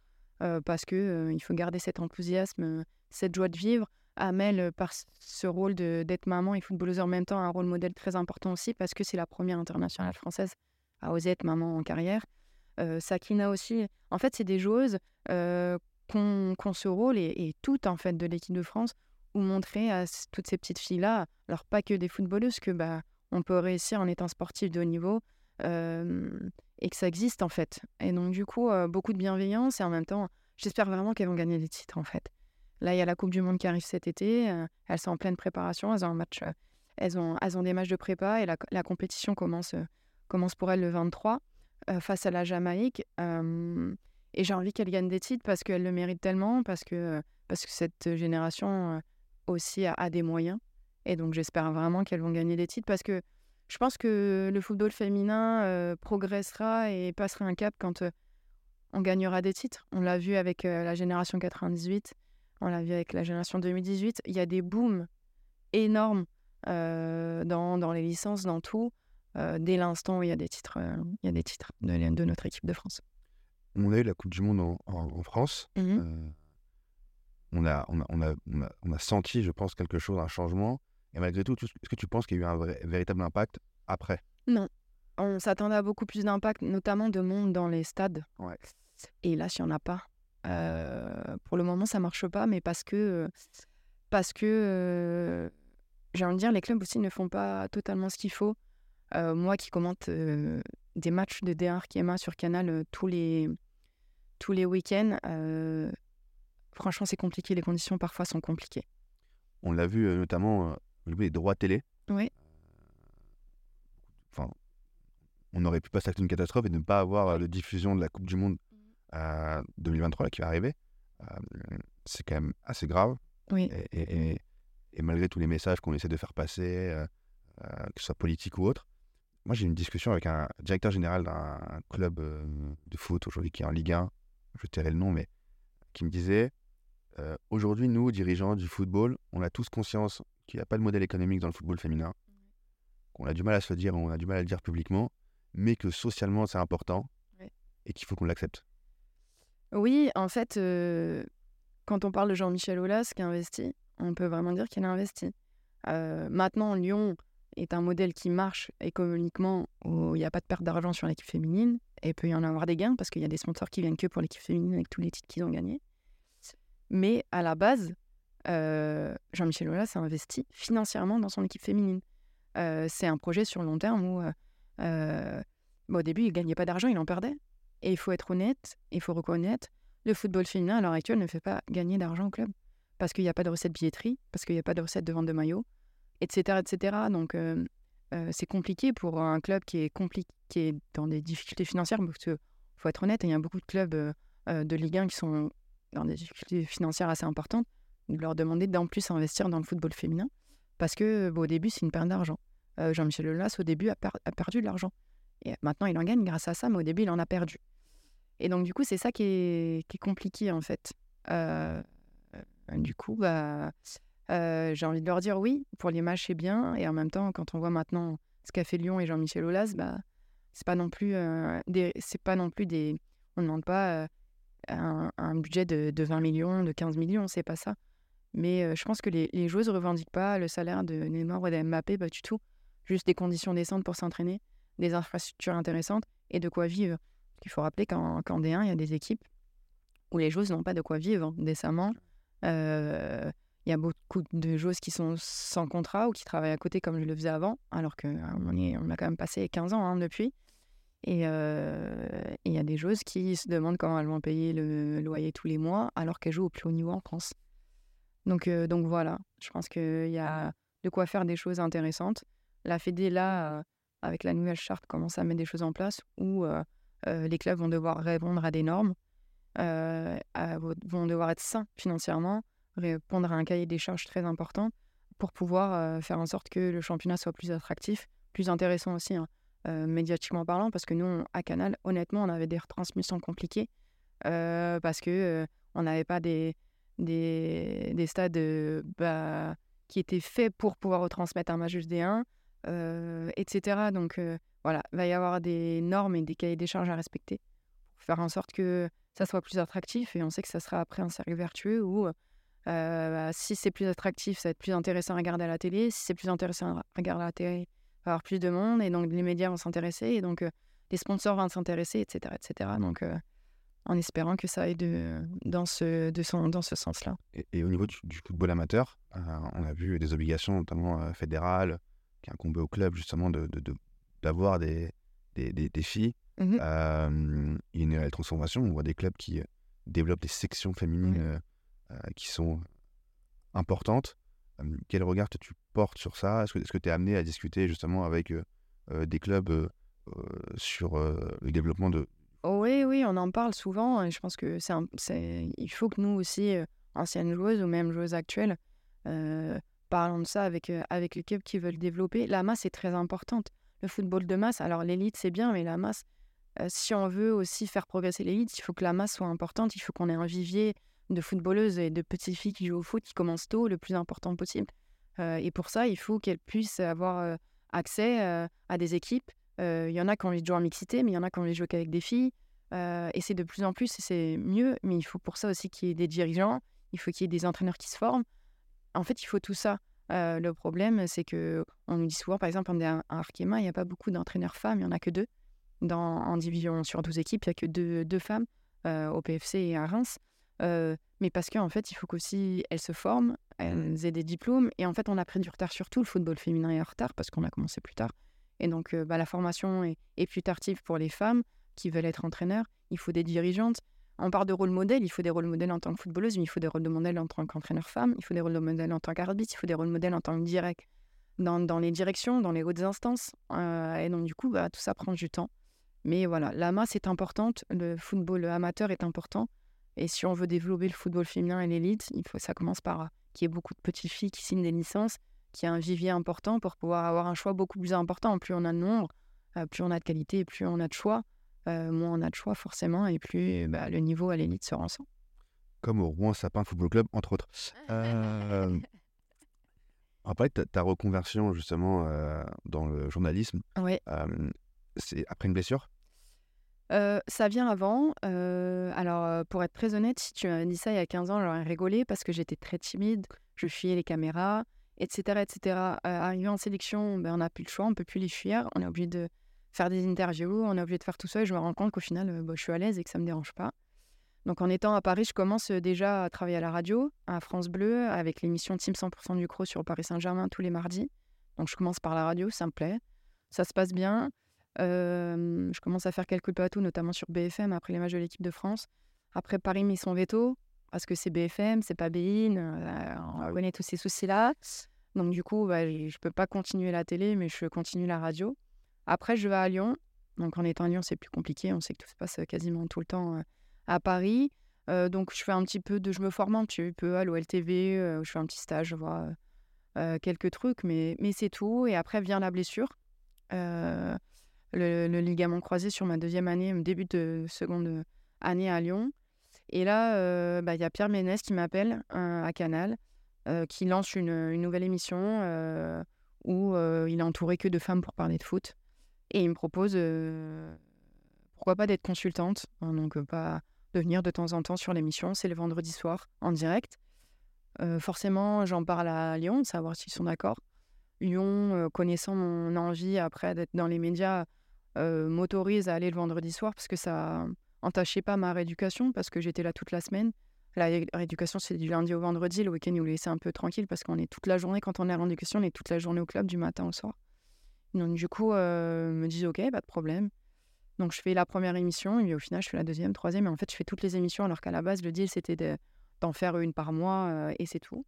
parce que il faut garder cet enthousiasme, cette joie de vivre. Amel, par ce rôle d'être maman et footballeuse en même temps, un rôle modèle très important aussi parce que c'est la première internationale française à oser être maman en carrière. Sakina aussi. En fait, c'est des joueuses qu'on ce rôle et, tout en fait de l'équipe de France ou montrer à toutes ces petites filles là alors pas que des footballeuses que bah on peut réussir en étant sportif de haut niveau et que ça existe en fait et donc du coup beaucoup de bienveillance et en même temps j'espère vraiment qu'elles vont gagner des titres en fait Là, il y a la Coupe du Monde qui arrive cet été. euh, elles sont en pleine préparation. Elles ont un match, euh, elles ont, elles ont des matchs de prépa et la, la compétition commence, euh, commence pour elles le 23 euh, face à la Jamaïque. Et j'ai envie qu'elles gagnent des titres parce qu'elles le méritent tellement, parce que, parce que cette génération aussi a, des moyens. Et donc, j'espère vraiment qu'elles vont gagner des titres parce que je pense que le football féminin progressera et passera un cap quand on gagnera des titres. On l'a vu avec la génération 98, on l'a vu avec la génération 2018. Il y a des booms énormes euh, dans, dans les licences, dans tout, euh, dès l'instant où il y a des titres, euh, il y a des titres de, de notre équipe de France. On a eu la Coupe du Monde en, en- en France. Euh, on, a, on, a, on, a, on, a, senti, je pense, quelque chose, un changement. Et malgré tout, est-ce que tu penses qu'il y a eu un vrai- véritable impact après? On s'attendait à beaucoup plus d'impact, notamment de monde dans les stades. Ouais. Et là, s'il n'y en a pas. Euh, pour le moment, ça marche pas, mais parce que, parce que euh, j'ai envie de dire, les clubs aussi ne font pas totalement ce qu'il faut. Euh, moi qui commente euh, des matchs de D1 Arkema sur Canal euh, tous les, tous les week-ends, euh, franchement, c'est compliqué. Les conditions parfois sont compliquées. On l'a vu euh, notamment euh, des droits télé. Oui. Enfin, on aurait pu passer à une catastrophe et ne pas avoir euh, de diffusion de la Coupe du Monde euh, 2023 là, qui va arriver. Euh, c'est quand même assez grave. Oui. Et, et- et- et malgré tous les messages qu'on essaie de faire passer, euh, euh, que ce soit politique ou autre, moi j'ai eu une discussion avec un directeur général d'un club de foot aujourd'hui qui est en Ligue 1, je tairai le nom, mais qui me disait aujourd'hui, nous, dirigeants du football, on a tous conscience qu'il n'y a pas de modèle économique dans le football féminin, qu'on a du mal à se le dire, on a du mal à le dire publiquement, mais que socialement c'est important et qu'il faut qu'on l'accepte. Oui, en fait, quand on parle de Jean-Michel Aulas qui investit, on peut vraiment dire qu'il a investi. Maintenant, Lyon est un modèle qui marche économiquement, où il n'y a pas de perte d'argent sur l'équipe féminine, et peut y en avoir des gains, parce qu'il y a des sponsors qui viennent que pour l'équipe féminine avec tous les titres qu'ils ont gagnés. Mais à la base, Jean-Michel Aulas a investi financièrement dans son équipe féminine. C'est un projet sur long terme où, au début, il ne gagnait pas d'argent, il en perdait. Et il faut être honnête, il faut reconnaître, le football féminin à l'heure actuelle ne fait pas gagner d'argent au club. Parce qu'il n'y a pas de recette billetterie, parce qu'il n'y a pas de recette de vente de maillots, etc. etc. Donc euh, euh, c'est compliqué pour un club qui est, compli- qui est dans des difficultés financières, parce qu'il faut être honnête, il y a beaucoup de clubs euh, de Ligue 1 qui sont dans des difficultés financières assez importantes, de leur demander d'en plus investir dans le football féminin, parce que au début c'est une perte d'argent. Jean-Michel Aulas au début a, per- a perdu de l'argent. Et maintenant il en gagne grâce à ça, mais au début il en a perdu. Et donc, du coup, c'est ça qui est, compliqué, en fait. Euh, euh, du coup, bah, euh, j'ai envie de leur dire oui, pour matchs, c'est bien. Et en même temps, quand on voit maintenant ce qu'a fait Lyon et Jean-Michel Aulas, bah, c'est pas non plus des. Pas non plus des. On ne demande pas un, budget de, de 20 millions, de 15 millions, c'est pas ça. Mais je pense que les, les joueuses ne revendiquent pas le salaire de Neymar ou d'Mbappé, pas du tout. Juste des conditions décentes pour s'entraîner, des infrastructures intéressantes et de quoi vivre. Il faut rappeler qu'en D1, il y a des équipes où les joueuses n'ont pas de quoi vivre décemment. Euh, Il y a beaucoup de joueuses qui sont sans contrat ou qui travaillent à côté comme je le faisais avant, alors qu'on on a quand même passé 15 ans hein, depuis. Et euh, et il y a des joueuses qui se demandent comment elles vont payer le loyer tous les mois alors qu'elles jouent au plus haut niveau en France. Donc, euh, voilà, je pense qu'il y a de quoi faire des choses intéressantes. La Fédé, là, euh, avec la nouvelle charte, commence à mettre des choses en place où euh, euh, les clubs vont devoir répondre à des normes, euh, vont devoir être sains financièrement, répondre à un cahier des charges très important pour pouvoir euh, faire en sorte que le championnat soit plus attractif, plus intéressant aussi, hein, euh, médiatiquement parlant, parce que nous, à Canal, honnêtement, on avait des retransmissions compliquées euh, parce que euh, on n'avait pas des, des, des stades euh, bah, qui étaient faits pour pouvoir retransmettre un match SD1, euh, etc. Donc euh, voilà, il va y avoir des normes et des cahiers des charges à respecter pour faire en sorte que ça soit plus attractif. Et on sait que ça sera après un cercle vertueux où, euh, bah, si c'est plus attractif, ça va être plus intéressant à regarder à la télé. Si c'est plus intéressant à regarder à la télé, il va y avoir plus de monde. Et donc, les médias vont s'intéresser. Et donc, euh, les sponsors vont s'intéresser, etc. etc. Donc, euh, en espérant que ça aille de, dans ce, de son, dans ce sens-là. Et, et au niveau du, du football amateur, euh, on a vu des obligations, notamment euh, fédérales, qui incombaient au club justement de, de- de- d'avoir des, des, des- des filles. Euh, il y a une réelle transformation. On voit des clubs qui euh, développent des sections féminines euh, euh, qui sont importantes. Quel regard tu portes sur ça? Est-ce que tu es amené à discuter justement avec des clubs sur le développement de... Oui, oui, on en parle souvent. Et je pense que c'est, c'est il faut que nous aussi, anciennes joueuses ou même joueuses actuelles, parlons de ça avec, avec l'équipe qui veulent développer. La masse est très importante. Le football de masse, alors l'élite c'est bien, mais la masse, si on veut aussi faire progresser l'élite, il faut que la masse soit importante, il faut qu'on ait un vivier de footballeuses et de petites filles qui jouent au foot qui commencent tôt, le plus important possible. et pour ça, il faut qu'elles puissent avoir accès à des équipes. Il y en a qui ont envie de jouer en mixité, mais il y en a qui ont envie de jouer qu'avec des filles. et c'est de plus en plus, c'est mieux, mais il faut pour ça aussi qu'il y ait des dirigeants, il faut qu'il y ait des entraîneurs qui se forment. En fait, il faut tout ça. le problème, c'est que on nous dit souvent, par exemple, à Arkema, il n'y a pas beaucoup d'entraîneurs femmes, il n'y en a que deux dans, en division sur 12 équipes, il n'y a que deux, femmes euh, au PFC et à Reims. Euh, mais parce qu'en fait, il faut qu'aussi elles se forment, elles aient des diplômes. Et en fait, on a pris du retard sur tout. Le football féminin est en retard parce qu'on a commencé plus tard. Et donc, euh, bah, la formation est, plus tardive pour les femmes qui veulent être entraîneurs. Il faut des dirigeantes. On parle de rôle modèle. Il faut des rôles modèles en tant que footballeuse, mais il faut des rôles de modèle en tant qu'entraîneur femme. Il faut des rôles de modèle en tant qu'arbitre. Il faut des rôles modèles en tant que direct dans, les directions, dans les hautes instances. et donc, du coup, bah, tout ça prend du temps. Mais voilà, la masse est importante, le football amateur est important. Et si on veut développer le football féminin et l'élite, il faut ça commence par euh, qu'il y ait beaucoup de petites filles qui signent des licences, qu'il y ait un vivier important pour pouvoir avoir un choix beaucoup plus important. Plus on a de nombre, euh, plus on a de qualité, plus on a de choix, euh, moins on a de choix forcément, et plus bah, le niveau à l'élite se ressent. Comme au Rouen Sapin Football Club, entre autres. Euh... [LAUGHS] De ta, reconversion justement dans le journalisme. Oui. c'est après une blessure? Ça vient avant. alors, pour être très honnête, si tu m'avais dit ça il y a 15 ans, j'aurais rigolé parce que j'étais très timide, je fuyais les caméras, etc. etc. arrivé en sélection, ben, on n'a plus le choix, on ne peut plus les fuir. On est obligé de faire des interviews, on est obligé de faire tout ça et je me rends compte qu'au final, bah, je suis à l'aise et que ça ne me dérange pas. Donc, en étant à Paris, je commence déjà à travailler à la radio, à France Bleu, avec l'émission Team 100% du Cro sur Paris Saint-Germain tous les mardis. Donc, je commence par la radio, ça me plaît. Ça se passe bien je commence à faire quelques plateaux, notamment sur BFM, après les matchs de l'équipe de France. Après, Paris met son veto, parce que c'est BFM, c'est pas BIN, euh, on ah connaît tous ces soucis-là. Donc, du coup, bah, je ne peux pas continuer la télé, mais je continue la radio. Après, je vais à Lyon. Donc, en étant à Lyon, c'est plus compliqué. On sait que tout se passe quasiment tout le temps à Paris. donc, je fais un petit peu de. Je me forme un petit peu à l'OLTV, je fais un petit stage, je vois quelques trucs, mais, mais c'est tout. Et après vient la blessure le, ligament croisé sur ma deuxième année, début de seconde année à Lyon. Et là, euh, bah, il y a Pierre Ménès qui m'appelle euh, à Canal, euh, qui lance une, nouvelle émission où il est entouré que de femmes pour parler de foot. Et il me propose, pourquoi pas d'être consultante, hein, donc pas de venir de temps en temps sur l'émission. C'est le vendredi soir en direct. forcément, j'en parle à Lyon, de savoir s'ils sont d'accord. Lyon, connaissant mon envie après d'être dans les médias, m'autorise à aller le vendredi soir parce que ça entachait pas ma rééducation parce que j'étais là toute la semaine. La rééducation, c'est du lundi au vendredi. Le week-end, nous laissaient un peu tranquille parce qu'on est toute la journée, quand on est en rééducation, on est toute la journée au club du matin au soir. Donc, du coup, euh, me disent OK, pas de problème. Donc, je fais la première émission et au final, je fais la deuxième, troisième. Et en fait, je fais toutes les émissions alors qu'à la base, le deal, c'était d'en faire une par mois euh, et c'est tout.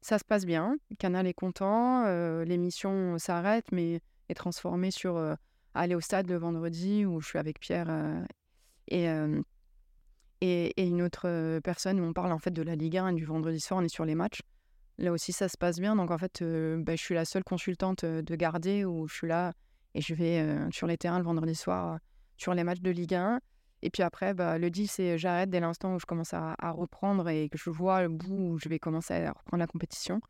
Ça se passe bien. Canal est content. Euh, l'émission s'arrête, mais est transformée sur aller au stade le vendredi où je suis avec Pierre euh, et, euh, et, et, une autre euh, personne où on parle en fait de la Ligue 1 du vendredi soir, on est sur les matchs. Là aussi, ça se passe bien. Donc en fait, bah, je suis la seule consultante de garder où je suis là et je vais sur les terrains le vendredi soir sur les matchs de Ligue 1. Et puis après, bah, le deal, c'est j'arrête dès l'instant où je commence à, à, reprendre et que je vois le bout où je vais commencer à reprendre la compétition.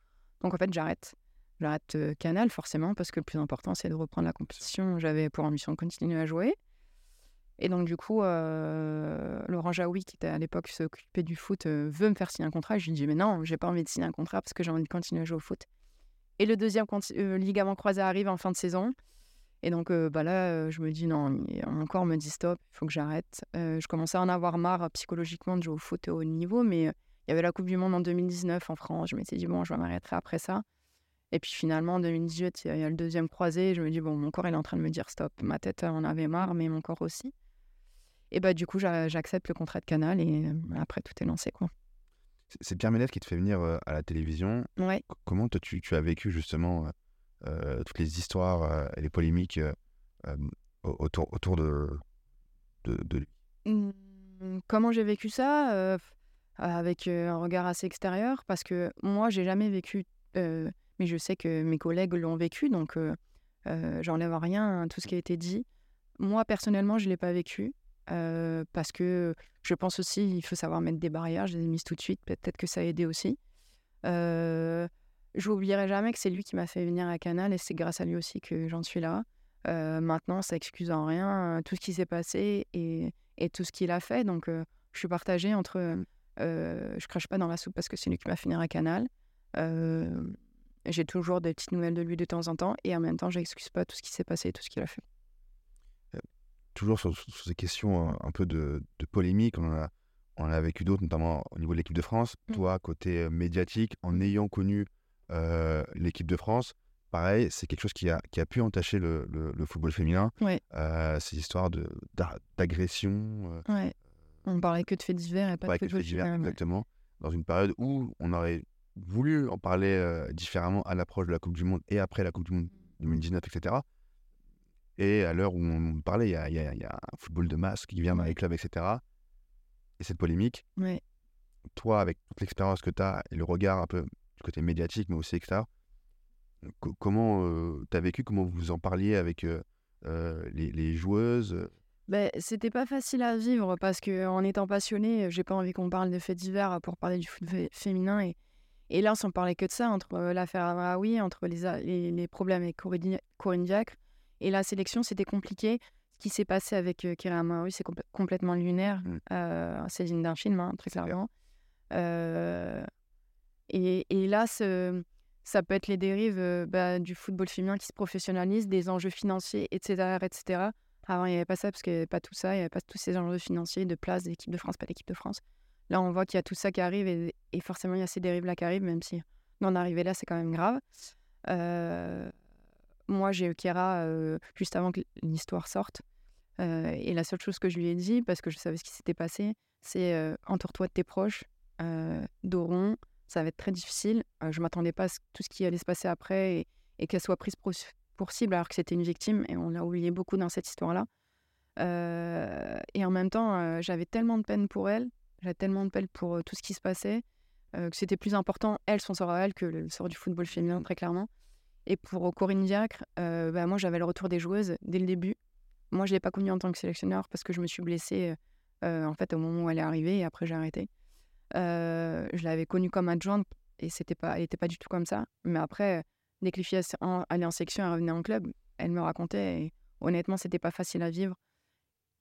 Donc en fait, j'arrête. J'arrête Canal forcément parce que le plus important c'est de reprendre la compétition. J'avais pour ambition de continuer à jouer. Et donc du coup, Laurent Jaoui, qui était à l'époque s'occupait du foot, veut me faire signer un contrat. je lui dis mais non, j'ai pas envie de signer un contrat parce que j'ai envie de continuer à jouer au foot. Et le deuxième ligament croisé arrive en fin de saison. Et donc bah là, je me dis non, mon corps me dit stop, il faut que j'arrête. je commençais à en avoir marre psychologiquement de jouer au foot au haut niveau, mais il y avait la Coupe du Monde en 2019 en France. Je m'étais dit bon, je vais m'arrêter après ça. Et puis finalement, en 2018, il y, a le deuxième croisé. Je me dis, bon, mon corps, il est en train de me dire stop. Ma tête en avait marre, mais mon corps aussi. Et bah, du coup, j'accepte le contrat de canal et euh, après, tout est lancé. Quoi. C'est- Pierre Ménès qui te fait venir euh, à la télévision. Ouais. Comment tu, tu as vécu justement euh, toutes les histoires euh, et les polémiques euh, au- autour, autour de, lui? Mmh, Comment j'ai vécu ça Avec un regard assez extérieur, parce que moi, j'ai jamais vécu, mais je sais que mes collègues l'ont vécu, donc j'enlève rien à tout ce qui a été dit. Moi, personnellement, je ne l'ai pas vécu, euh, parce que je pense aussi il faut savoir mettre des barrières. Je les ai mises tout de suite, peut-être que ça a aidé aussi. Euh, je n'oublierai jamais que c'est lui qui m'a fait venir à Canal, et c'est grâce à lui aussi que j'en suis là. Euh, maintenant, ça excuse en rien euh, tout ce qui s'est passé et, tout ce qu'il a fait. Donc, je suis partagée entre. je crache pas dans la soupe parce que c'est lui qui m'a fait venir à Canal. J'ai toujours des petites nouvelles de lui de temps en temps et en même temps, j'excuse pas tout ce qui s'est passé et tout ce qu'il a fait. Toujours sur, sur ces questions euh, un peu de, de polémique, on en a, on en a vécu d'autres, notamment au niveau de l'équipe de France. Mm. Toi, côté euh, médiatique, en ayant connu euh, l'équipe de France, pareil, c'est quelque chose qui a, qui a pu entacher le, le- le football féminin. Ouais. Euh, ces histoires d'agression, euh, Ouais. On parlait que de faits divers et pas de football divers, féminin, ouais. exactement, dans une période où on aurait voulu en parler différemment à l'approche de la Coupe du Monde et après la Coupe du Monde 2019, etc. Et à l'heure où on parlait, il y a, il y a- il y a un football de masse qui vient dans les clubs, etc. Et cette polémique, Ouais. toi, avec toute l'expérience que tu as et le regard un peu du côté médiatique, mais aussi co- comment tu as vécu, comment vous en parliez avec euh, euh, les, les joueuses euh, Ben, c'était pas facile à vivre parce que en étant passionnée, j'ai pas envie qu'on parle de faits divers pour parler du foot fé- féminin. Et, et là, sans parler que de ça, entre euh, l'affaire Amraoui, entre les, a- les, les problèmes avec Corinne, Corinne Diacre et la sélection, c'était compliqué. Ce qui s'est passé avec euh, Kira c'est compl- complètement lunaire. Mm. Euh, c'est digne d'un film, hein, très clairement. Euh, et, et là, ce- ça peut être les dérives euh, bah, du football féminin qui se professionnalise, des enjeux financiers, etc. etc. Avant, il n'y avait pas ça parce qu'il n'y avait pas tout ça, il n'y avait pas tous ces enjeux financiers de place d'équipe de France, pas d'équipe de France. Là, on voit qu'il y a tout ça qui arrive et, et forcément, il y a ces dérives-là qui arrivent, même si d'en arriver là, c'est quand même grave. Euh, moi, j'ai eu Kera euh, juste avant que l'histoire sorte. Euh, et la seule chose que je lui ai dit, parce que je savais ce qui s'était passé, c'est euh, entoure-toi de tes proches, euh, Doron, ça va être très difficile. Euh, je m'attendais pas à tout ce qui allait se passer après et, qu'elle soit prise pour, cible alors que c'était une victime et on l'a oublié beaucoup dans cette histoire-là. Et en même temps, j'avais tellement de peine pour elle, j'avais tellement de peine pour tout ce qui se passait, que c'était plus important, elle, son sort à elle, que le sort du football féminin, très clairement. Et pour euh, Corinne Diacre, euh, bah, moi, j'avais le retour des joueuses dès le début. Moi, je ne l'ai pas connue en tant que sélectionneur parce que je me suis blessée euh, en fait, au moment où elle est arrivée et après, j'ai arrêté. Je l'avais connue comme adjointe et c'était pas, elle n'était pas du tout comme ça. Mais après, dès que les filles en- allaient en section, elles revenaient en club, elle me racontait et honnêtement, c'était pas facile à vivre.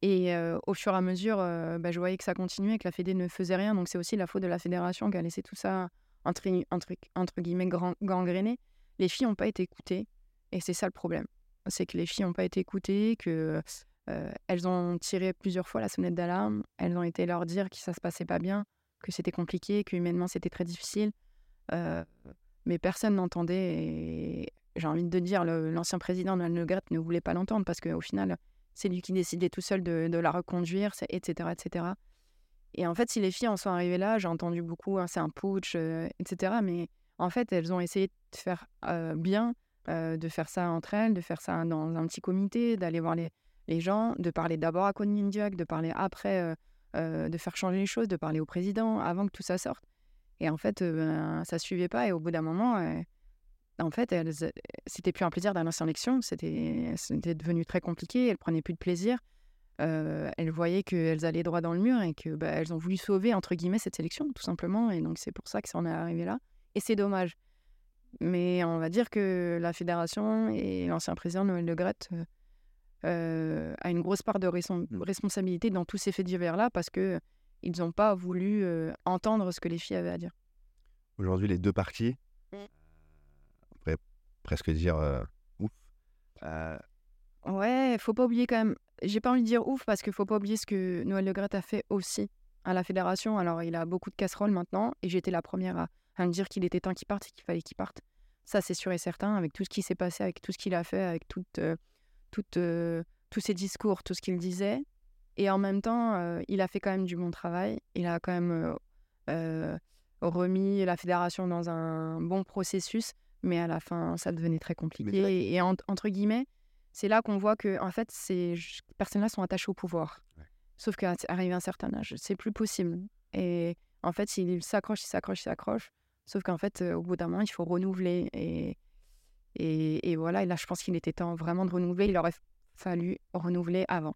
Et au fur et à mesure, bah, je voyais que ça continuait, que la Fédé ne faisait rien. Donc c'est aussi la faute de la fédération qui a laissé tout ça entre, entre, guillemets gangréné. Les filles n'ont pas été écoutées et c'est ça le problème. C'est que les filles n'ont pas été écoutées, que elles ont tiré plusieurs fois la sonnette d'alarme, elles ont été leur dire que ça se passait pas bien, que c'était compliqué, que humainement c'était très difficile. Mais personne n'entendait et j'ai envie de dire l'ancien président Noël Le Gret ne voulait pas l'entendre parce qu'au final c'est lui qui décidait tout seul de, la reconduire, etc., etc. Et en fait, si les filles en sont arrivées là, j'ai entendu beaucoup, hein, c'est un putsch, etc. Mais en fait, elles ont essayé de faire bien, de faire ça entre elles, de faire ça dans un petit comité, d'aller voir les, gens, de parler d'abord à Corinne Diac, de parler après, de faire changer les choses, de parler au président avant que tout ça sorte. Et en fait, ben, ça suivait pas. Et au bout d'un moment, en fait, c'était plus un plaisir d'aller en élection. C'était, devenu très compliqué. Elles prenaient plus de plaisir. Elles voyaient qu'elles allaient droit dans le mur et que bah, elles ont voulu sauver entre guillemets cette sélection, tout simplement. Et donc c'est pour ça que ça en est arrivé là. Et c'est dommage. Mais on va dire que la fédération et l'ancien président Noël Le Gret euh, euh, a une grosse part de reson- responsabilité dans tous ces faits divers-là parce que ils n'ont pas voulu euh, entendre ce que les filles avaient à dire. Aujourd'hui, les deux parties, Mm. on pourrait presque dire euh, ouf. Euh, Ouais, faut pas oublier quand même. J'ai pas envie de dire ouf parce qu'il faut pas oublier ce que Noël Le Gret a fait aussi à la fédération. Alors, il a beaucoup de casseroles maintenant et j'étais la première à, à me dire qu'il était temps qu'il parte et qu'il fallait qu'il parte. Ça, c'est sûr et certain, avec tout ce qui s'est passé, avec tout ce qu'il a fait, avec toute, euh, toute, euh, tous ses discours, tout ce qu'il disait. Et en même temps, euh, il a fait quand même du bon travail. Il a quand même euh, remis la fédération dans un bon processus, mais à la fin, ça devenait très compliqué. Mais Et, et en- entre guillemets, c'est là qu'on voit que en fait, ces personnes-là sont attachées au pouvoir. Ouais. Sauf qu'à arrivé à un certain âge, c'est plus possible. Et en fait, ils s'accrochent, ils s'accrochent, ils s'accrochent. Sauf qu'en fait, au bout d'un moment, il faut renouveler. Et, et, et voilà, et là, je pense qu'il était temps vraiment de renouveler. Il aurait fallu renouveler avant.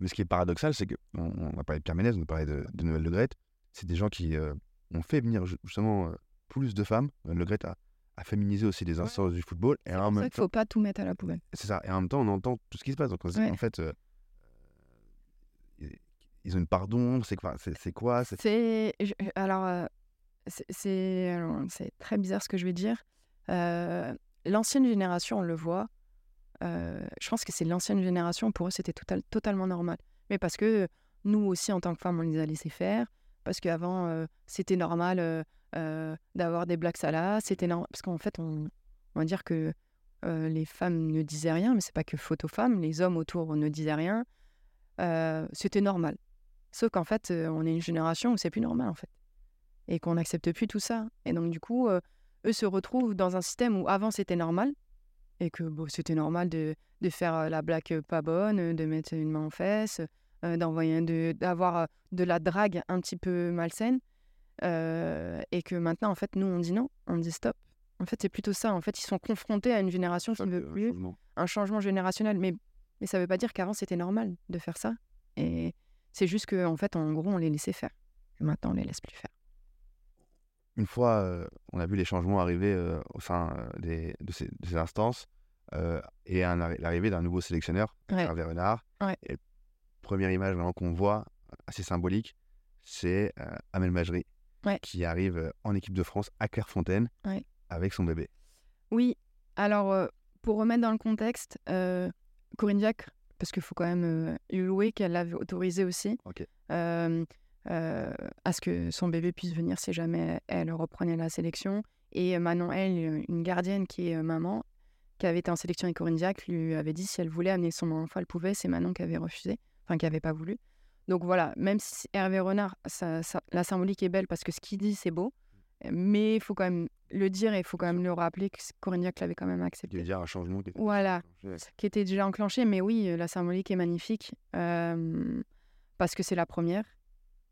Mais ce qui est paradoxal, c'est que on, on a parlé de Pierre on a parlé de, de Noël Le Graët. C'est des gens qui euh, ont fait venir ju- justement euh, plus de femmes. Noël Le Graët a, a féminisé aussi des instances du football. C'est en pour ça qu'il temps, faut pas tout mettre à la poubelle. c'est ça. Et en même temps, on entend tout ce qui se passe. Donc, Ouais. en fait, euh, ils ont une part d'ombre. C'est quoi? C'est quoi? C'est- alors c'est- très bizarre ce que je vais dire. Euh, l'ancienne génération, on le voit. euh, je pense que c'est l'ancienne génération. Pour eux, c'était total- totalement normal. Mais parce que nous aussi, en tant que femmes, on les a laissés faire. Parce qu'avant, euh, c'était normal d'avoir des blagues salaces. C'était parce qu'en fait, on, va dire que les femmes ne disaient rien, mais c'est pas que faute femmes. Les hommes autour ne disaient rien. C'était normal. Sauf qu'en fait, on est une génération où c'est plus normal, en fait. Et qu'on n'accepte plus tout ça. Et donc, du coup, euh, eux se retrouvent dans un système où avant, c'était normal. Et que bon, c'était normal de, de faire euh, la blague pas bonne, euh, de mettre une main en fesse, euh, d'envoyer un- de- d'avoir de la drague un petit peu malsaine. Euh, et que maintenant, en fait, nous, on dit non, on dit stop. En fait, c'est plutôt ça. En fait, ils sont confrontés à une génération qui ne veut plus changement. un changement générationnel. Mais, mais ça ne veut pas dire qu'avant, c'était normal de faire ça. Et c'est juste qu'en en fait, en gros, on les laissait faire. Et maintenant, on les laisse plus faire. Une fois, on a vu les changements arriver au sein des, de, ces, de ces instances et l'arrivée d'un nouveau sélectionneur, Ouais. Hervé Renard. Ouais. Et première image vraiment qu'on voit, assez symbolique, c'est Amel Majri Ouais. qui arrive en équipe de France à Clairefontaine avec son bébé. Oui, alors, pour remettre dans le contexte, euh, Corinne Diacre, parce qu'il faut quand même euh, lui louer qu'elle l'avait autorisé aussi, euh, euh, à ce que son bébé puisse venir si jamais elle reprenait la sélection. Et Manon, elle, une gardienne qui est euh, maman, qui avait été en sélection avec Corinne Diacre, lui avait dit si elle voulait amener son enfant, elle pouvait. C'est Manon qui avait refusé, enfin qui n'avait pas voulu. Donc voilà, même si Hervé Renard, ça- ça- la symbolique est belle parce que ce qu'il dit, c'est beau, mais il faut quand même le dire et il faut quand même le rappeler que Corinne Diacre l'avait quand même accepté. dire un changement qui était Voilà. Qui était déjà enclenché, mais oui, la symbolique est magnifique euh, parce que c'est la première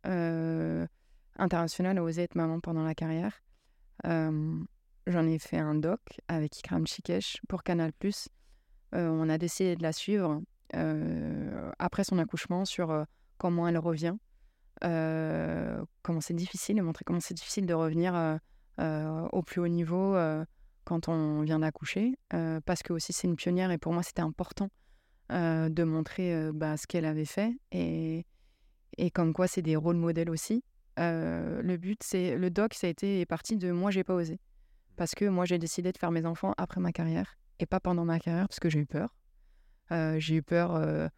internationale à oser être maman pendant la carrière. Euh, J'en ai fait un doc avec Ikram Chikesh pour Canal+. Euh, on a décidé de la suivre euh, après son accouchement sur euh, comment elle revient, euh, comment c'est difficile, montrer comment c'est difficile de revenir euh, euh, au plus haut niveau euh, quand on vient d'accoucher, euh, parce que aussi c'est une pionnière et pour moi c'était important euh, de montrer euh, bah, ce qu'elle avait fait et, et comme quoi c'est des rôles modèles aussi. Euh, le but, c'est le doc, ça a été est parti de moi j'ai pas osé parce que moi j'ai décidé de faire mes enfants après ma carrière et pas pendant ma carrière parce que j'ai eu peur. Euh, j'ai eu peur. euh,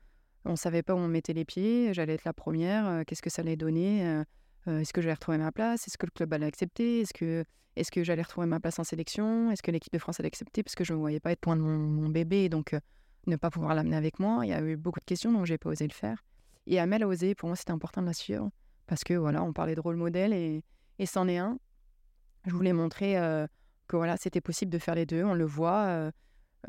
on savait pas où on mettait les pieds. J'allais être la première. Qu'est-ce que ça allait donner Est-ce que j'allais retrouver ma place Est-ce que le club allait accepter Est-ce que est-ce que j'allais retrouver ma place en sélection Est-ce que l'équipe de France allait accepter Parce que je ne me voyais pas être loin de mon, mon bébé, donc ne pas pouvoir l'amener avec moi. Il y a eu beaucoup de questions, donc j'ai pas osé le faire. Et Amel a osé. Pour moi, c'était important de la suivre parce que voilà, on parlait de rôle modèle et, et c'en est un. Je voulais montrer euh, que voilà, c'était possible de faire les deux. On le voit. euh,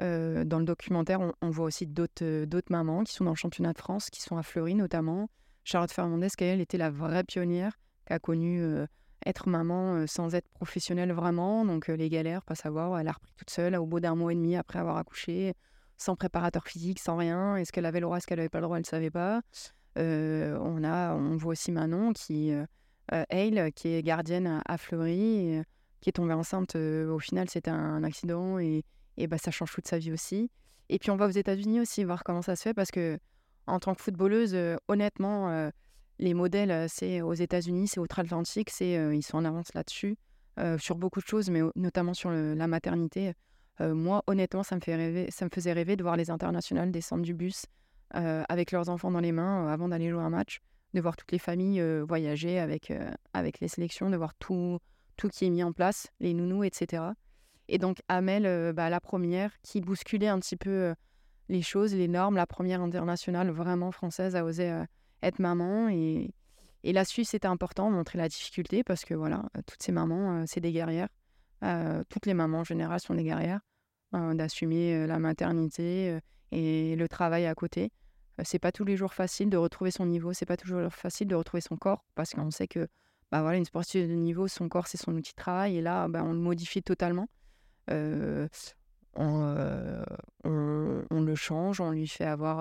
euh, dans le documentaire, on, on voit aussi d'autres mamans qui sont dans le championnat de France, qui sont à Fleury notamment. Charlotte Fernandez, qui elle était la vraie pionnière, qui a connu être maman sans être professionnelle vraiment. Donc les galères, pas savoir, elle a repris toute seule au bout d'un mois et demi après avoir accouché, sans préparateur physique, sans rien. Est-ce qu'elle avait le droit, est-ce qu'elle n'avait pas le droit, elle ne savait pas. Euh, on, a, on voit aussi Manon, qui, euh, euh, Hale, qui est gardienne à, Fleury, euh, qui est tombée enceinte. euh, au final, c'était un accident et, et bah, ça change toute sa vie aussi. Et puis on va aux États-Unis aussi voir comment ça se fait parce que en tant que footballeuse, euh, honnêtement, euh, les modèles, euh, c'est aux États-Unis, c'est outre-Atlantique, c'est euh, ils sont en avance là-dessus euh, sur beaucoup de choses, mais notamment sur la maternité. Euh, moi, honnêtement, ça me fait rêver, ça me faisait rêver de voir les internationales descendre du bus euh, avec leurs enfants dans les mains euh, avant d'aller jouer un match, de voir toutes les familles euh, voyager avec euh, avec les sélections, de voir tout tout qui est mis en place, les nounous, etc. Et donc Amel, euh, bah, la première, qui bousculait un petit peu euh, les choses, les normes, la première internationale vraiment française à oser euh, être maman. Et, Et la suivre, c'était important, montrer la difficulté, parce que voilà, euh, toutes ces mamans, euh, c'est des guerrières. Euh, toutes les mamans en général sont des guerrières, euh, d'assumer euh, la maternité euh, et le travail à côté. C'est pas tous les jours facile de retrouver son niveau, c'est pas toujours facile de retrouver son corps, parce qu'on sait que bah voilà, une sportive de niveau, son corps, c'est son outil de travail, et là, bah, on le modifie totalement. Euh, on, euh, on- on le change, on lui fait avoir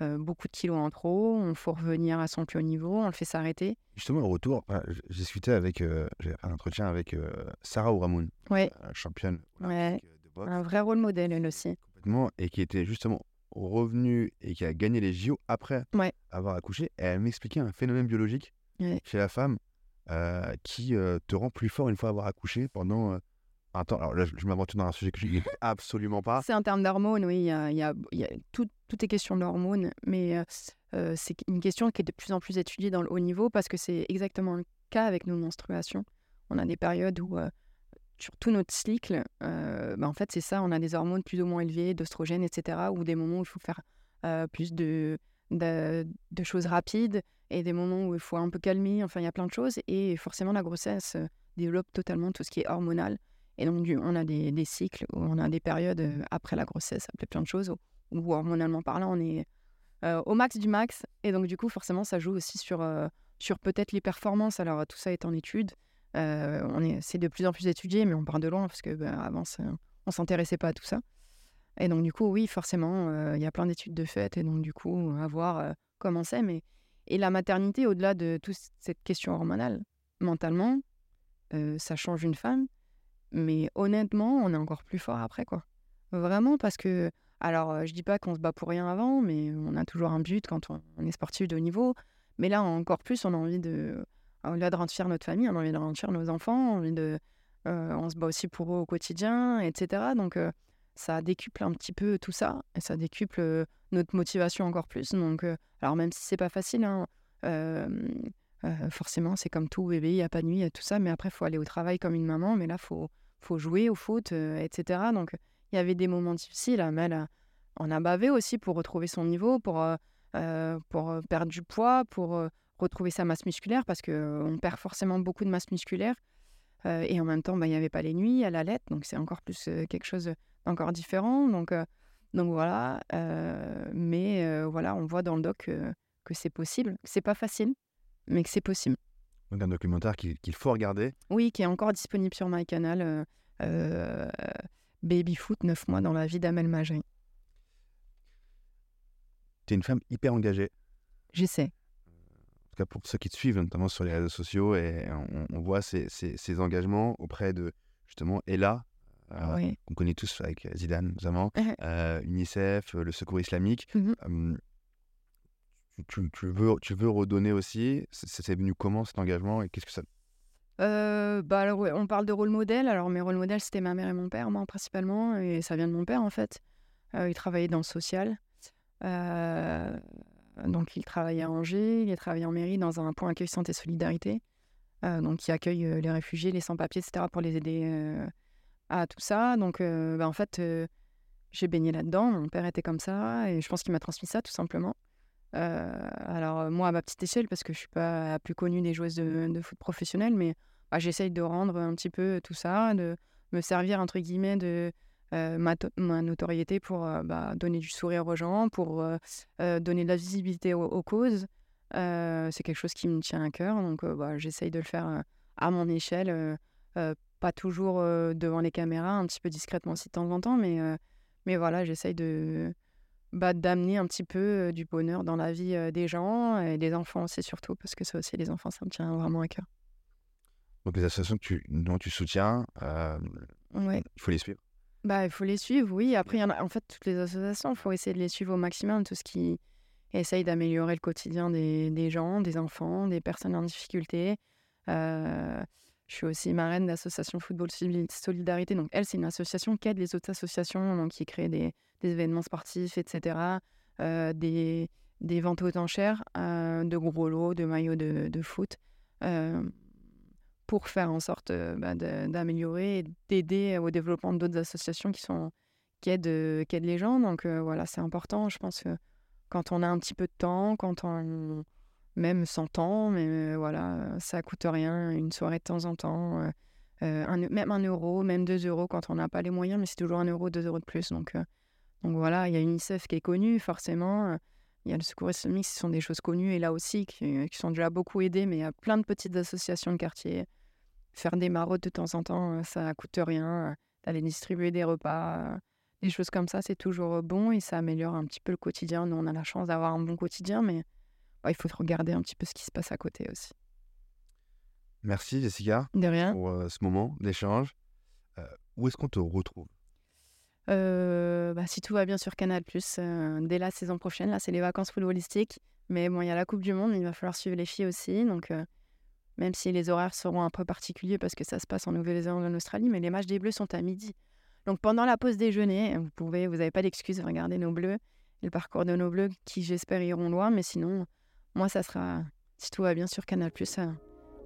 euh, beaucoup de kilos en trop, on faut revenir à son plus haut niveau, on le fait s'arrêter. Justement, le retour, j'ai discuté avec, j'ai fait un entretien avec Sarah Ouramoun, Ouais, championne ouais, de boxe. un vrai rôle modèle, elle aussi. complètement et qui était justement revenue et qui a gagné les JO après Ouais. avoir accouché. Et elle m'expliquait un phénomène biologique Ouais. chez la femme euh, qui euh, te rend plus fort une fois avoir accouché pendant euh, un temps. Alors là, je, je m'aventure dans un sujet que je connais absolument pas. C'est en termes d'hormones, oui, il y a, il y a- il y a- tout, tout est question d'hormones, mais c'est une question qui est de plus en plus étudiée dans le haut niveau parce que c'est exactement le cas avec nos menstruations. On a des périodes où, sur tout notre cycle, euh, bah, en fait, c'est ça, on a des hormones plus ou moins élevées, d'oestrogènes, etc., ou des moments où il faut faire euh, plus de, de, choses rapides et des moments où il faut un peu calmer, enfin, il y a plein de choses, et forcément, la grossesse euh, développe totalement tout ce qui est hormonal. Et donc, on a des, des cycles où on a des périodes après la grossesse, peut plein de choses, où, où hormonalement parlant, on est au max du max. Et donc, du coup, forcément, ça joue aussi sur, sur peut-être les performances. Alors, tout ça est en étude. Euh, on est, c'est de plus en plus étudié, mais on part de loin parce que ben, avant, on s'intéressait pas à tout ça. Et donc, du coup, oui, forcément, euh, il y a plein d'études de fait. Et donc, du coup, à voir euh, comment c'est. Mais... Et la maternité, au-delà de toute cette question hormonale, mentalement, ça change une femme. Mais honnêtement, on est encore plus fort après, quoi. Vraiment, parce que. Alors, je dis pas qu'on se bat pour rien avant, mais on a toujours un but quand on, on est sportif de haut niveau. Mais là, encore plus, on a envie de. Au-delà de rendre notre famille, on a envie de rendre nos enfants, on envie de. euh, on se bat aussi pour eux au quotidien, etc. Donc, euh, ça décuple un petit peu tout ça, et ça décuple euh, notre motivation encore plus. Donc, alors, même si c'est pas facile, hein, forcément, c'est comme tout bébé, il n'y a pas de nuit, y a tout ça, mais après, il faut aller au travail comme une maman, mais là, il faut, faut jouer au foot, etc. Donc, il y avait des moments difficiles, mais on a bavé aussi pour retrouver son niveau, pour, pour perdre du poids, pour retrouver sa masse musculaire, parce qu'on perd forcément beaucoup de masse musculaire. Euh, et en même temps, bah, il n'y avait pas les nuits, elle allait, donc c'est encore plus euh, quelque chose d'encore différent. Donc, euh, donc voilà, mais voilà, on voit dans le doc que c'est possible, que c'est pas facile, mais que c'est possible. Donc un documentaire qu'il faut regarder. Oui, qui est encore disponible sur MyCanal. Euh, euh, Baby Foot, 9 mois dans la vie d'Amel Magé. Tu es une femme hyper engagée. J'essaie. En tout cas pour ceux qui te suivent, notamment sur les réseaux sociaux, et on, on voit ces, ces- ces engagements auprès de justement Ella, euh, Oui. qu'on connaît tous avec Zidane notamment, euh, UNICEF, euh, le Secours islamique. Mhm. Euh, tu, veux, tu veux redonner aussi. C'est c'est venu comment cet engagement et qu'est-ce que ça Euh, bah alors, ouais, on parle de rôle modèle. Alors, mes rôles modèles, c'était ma mère et mon père, moi, principalement. Et ça vient de mon père, en fait. Euh, il travaillait dans le social. Euh, donc, il travaillait à Angers. Il a en mairie dans un point accueil santé solidarité. euh, donc, qui accueille euh, les réfugiés, les sans-papiers, etc., pour les aider euh, à tout ça. Donc, euh, bah, en fait, euh, j'ai baigné là-dedans. Mon père était comme ça. Et je pense qu'il m'a transmis ça, tout simplement. Euh, alors, euh, moi, à ma petite échelle, parce que je suis pas la plus connue des joueuses de, de foot professionnelles, mais bah, j'essaye de rendre un petit peu tout ça, de me servir, entre guillemets, de euh, ma, to- ma notoriété pour euh, bah, donner du sourire aux gens, pour euh, donner de la visibilité aux, aux causes. C'est quelque chose qui me tient à cœur, donc bah, j'essaye de le faire à mon échelle, pas toujours devant les caméras, un petit peu discrètement aussi de temps en temps, mais, mais voilà, j'essaye de bah, d'amener un petit peu euh, du bonheur dans la vie euh, des gens et des enfants aussi surtout, parce que ça aussi, les enfants, ça me tient vraiment à cœur. Donc les associations que tu, dont tu soutiens, euh, Ouais. il faut les suivre? Bah, il faut les suivre, oui. Après, il y en a, en fait, toutes les associations, il faut essayer de les suivre au maximum, tout ce qui essaye d'améliorer le quotidien des, des gens, des enfants, des personnes en difficulté. Euh, je suis aussi marraine d'association Football Soli- Solidarité. Donc, elle, c'est une association qui aide les autres associations, donc qui crée des, des événements sportifs, etc. euh, des, des ventes aux enchères euh, de gros lots, de maillots de, de foot. Euh, pour faire en sorte euh, bah, d'améliorer et d'aider au développement d'autres associations qui, sont, qui, aident, euh, qui aident les gens. Donc euh, voilà, c'est important. Je pense que quand on a un petit peu de temps, quand on, même 100 ans, mais euh, voilà, ça coûte rien, une soirée de temps en temps, euh, euh, même un euro, même deux euros quand on n'a pas les moyens, mais c'est toujours un euro, deux euros de plus. Donc, euh, donc voilà, il y a UNICEF qui est connue, forcément. Euh, Il y a le Secours islamique, ce sont des choses connues, et là aussi, qui, qui sont déjà beaucoup aidées, mais il y a plein de petites associations de quartier. Faire des maraudes de temps en temps, euh, ça coûte rien. euh, D'aller distribuer des repas, euh, des choses comme ça, c'est toujours bon et ça améliore un petit peu le quotidien. Nous, on a la chance d'avoir un bon quotidien, mais bah, il faut regarder un petit peu ce qui se passe à côté aussi. Merci Jessica De rien. pour euh, ce moment d'échange. Euh, où est-ce qu'on te retrouve? Euh, bah, si tout va bien sur Canal+, euh, dès la saison prochaine, là, c'est les vacances footballistiques. Mais bon, il y a la Coupe du Monde, il va falloir suivre les filles aussi. Donc, euh, même si les horaires seront un peu particuliers parce que ça se passe en Nouvelle-Zélande et en Australie, mais les matchs des Bleus sont à midi. Donc, pendant la pause déjeuner, vous pouvez, vous n'avez pas d'excuse, regardez nos Bleus et le parcours de nos Bleus qui, j'espère, iront loin. Mais sinon, moi, ça sera, si tout va bien sur Canal+, euh,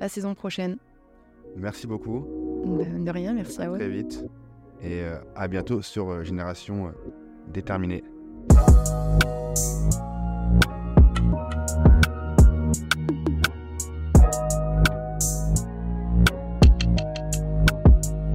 la saison prochaine. Merci beaucoup. De, de rien, merci à vous. Très vite. Et euh, à bientôt sur euh, Génération euh, Déterminée.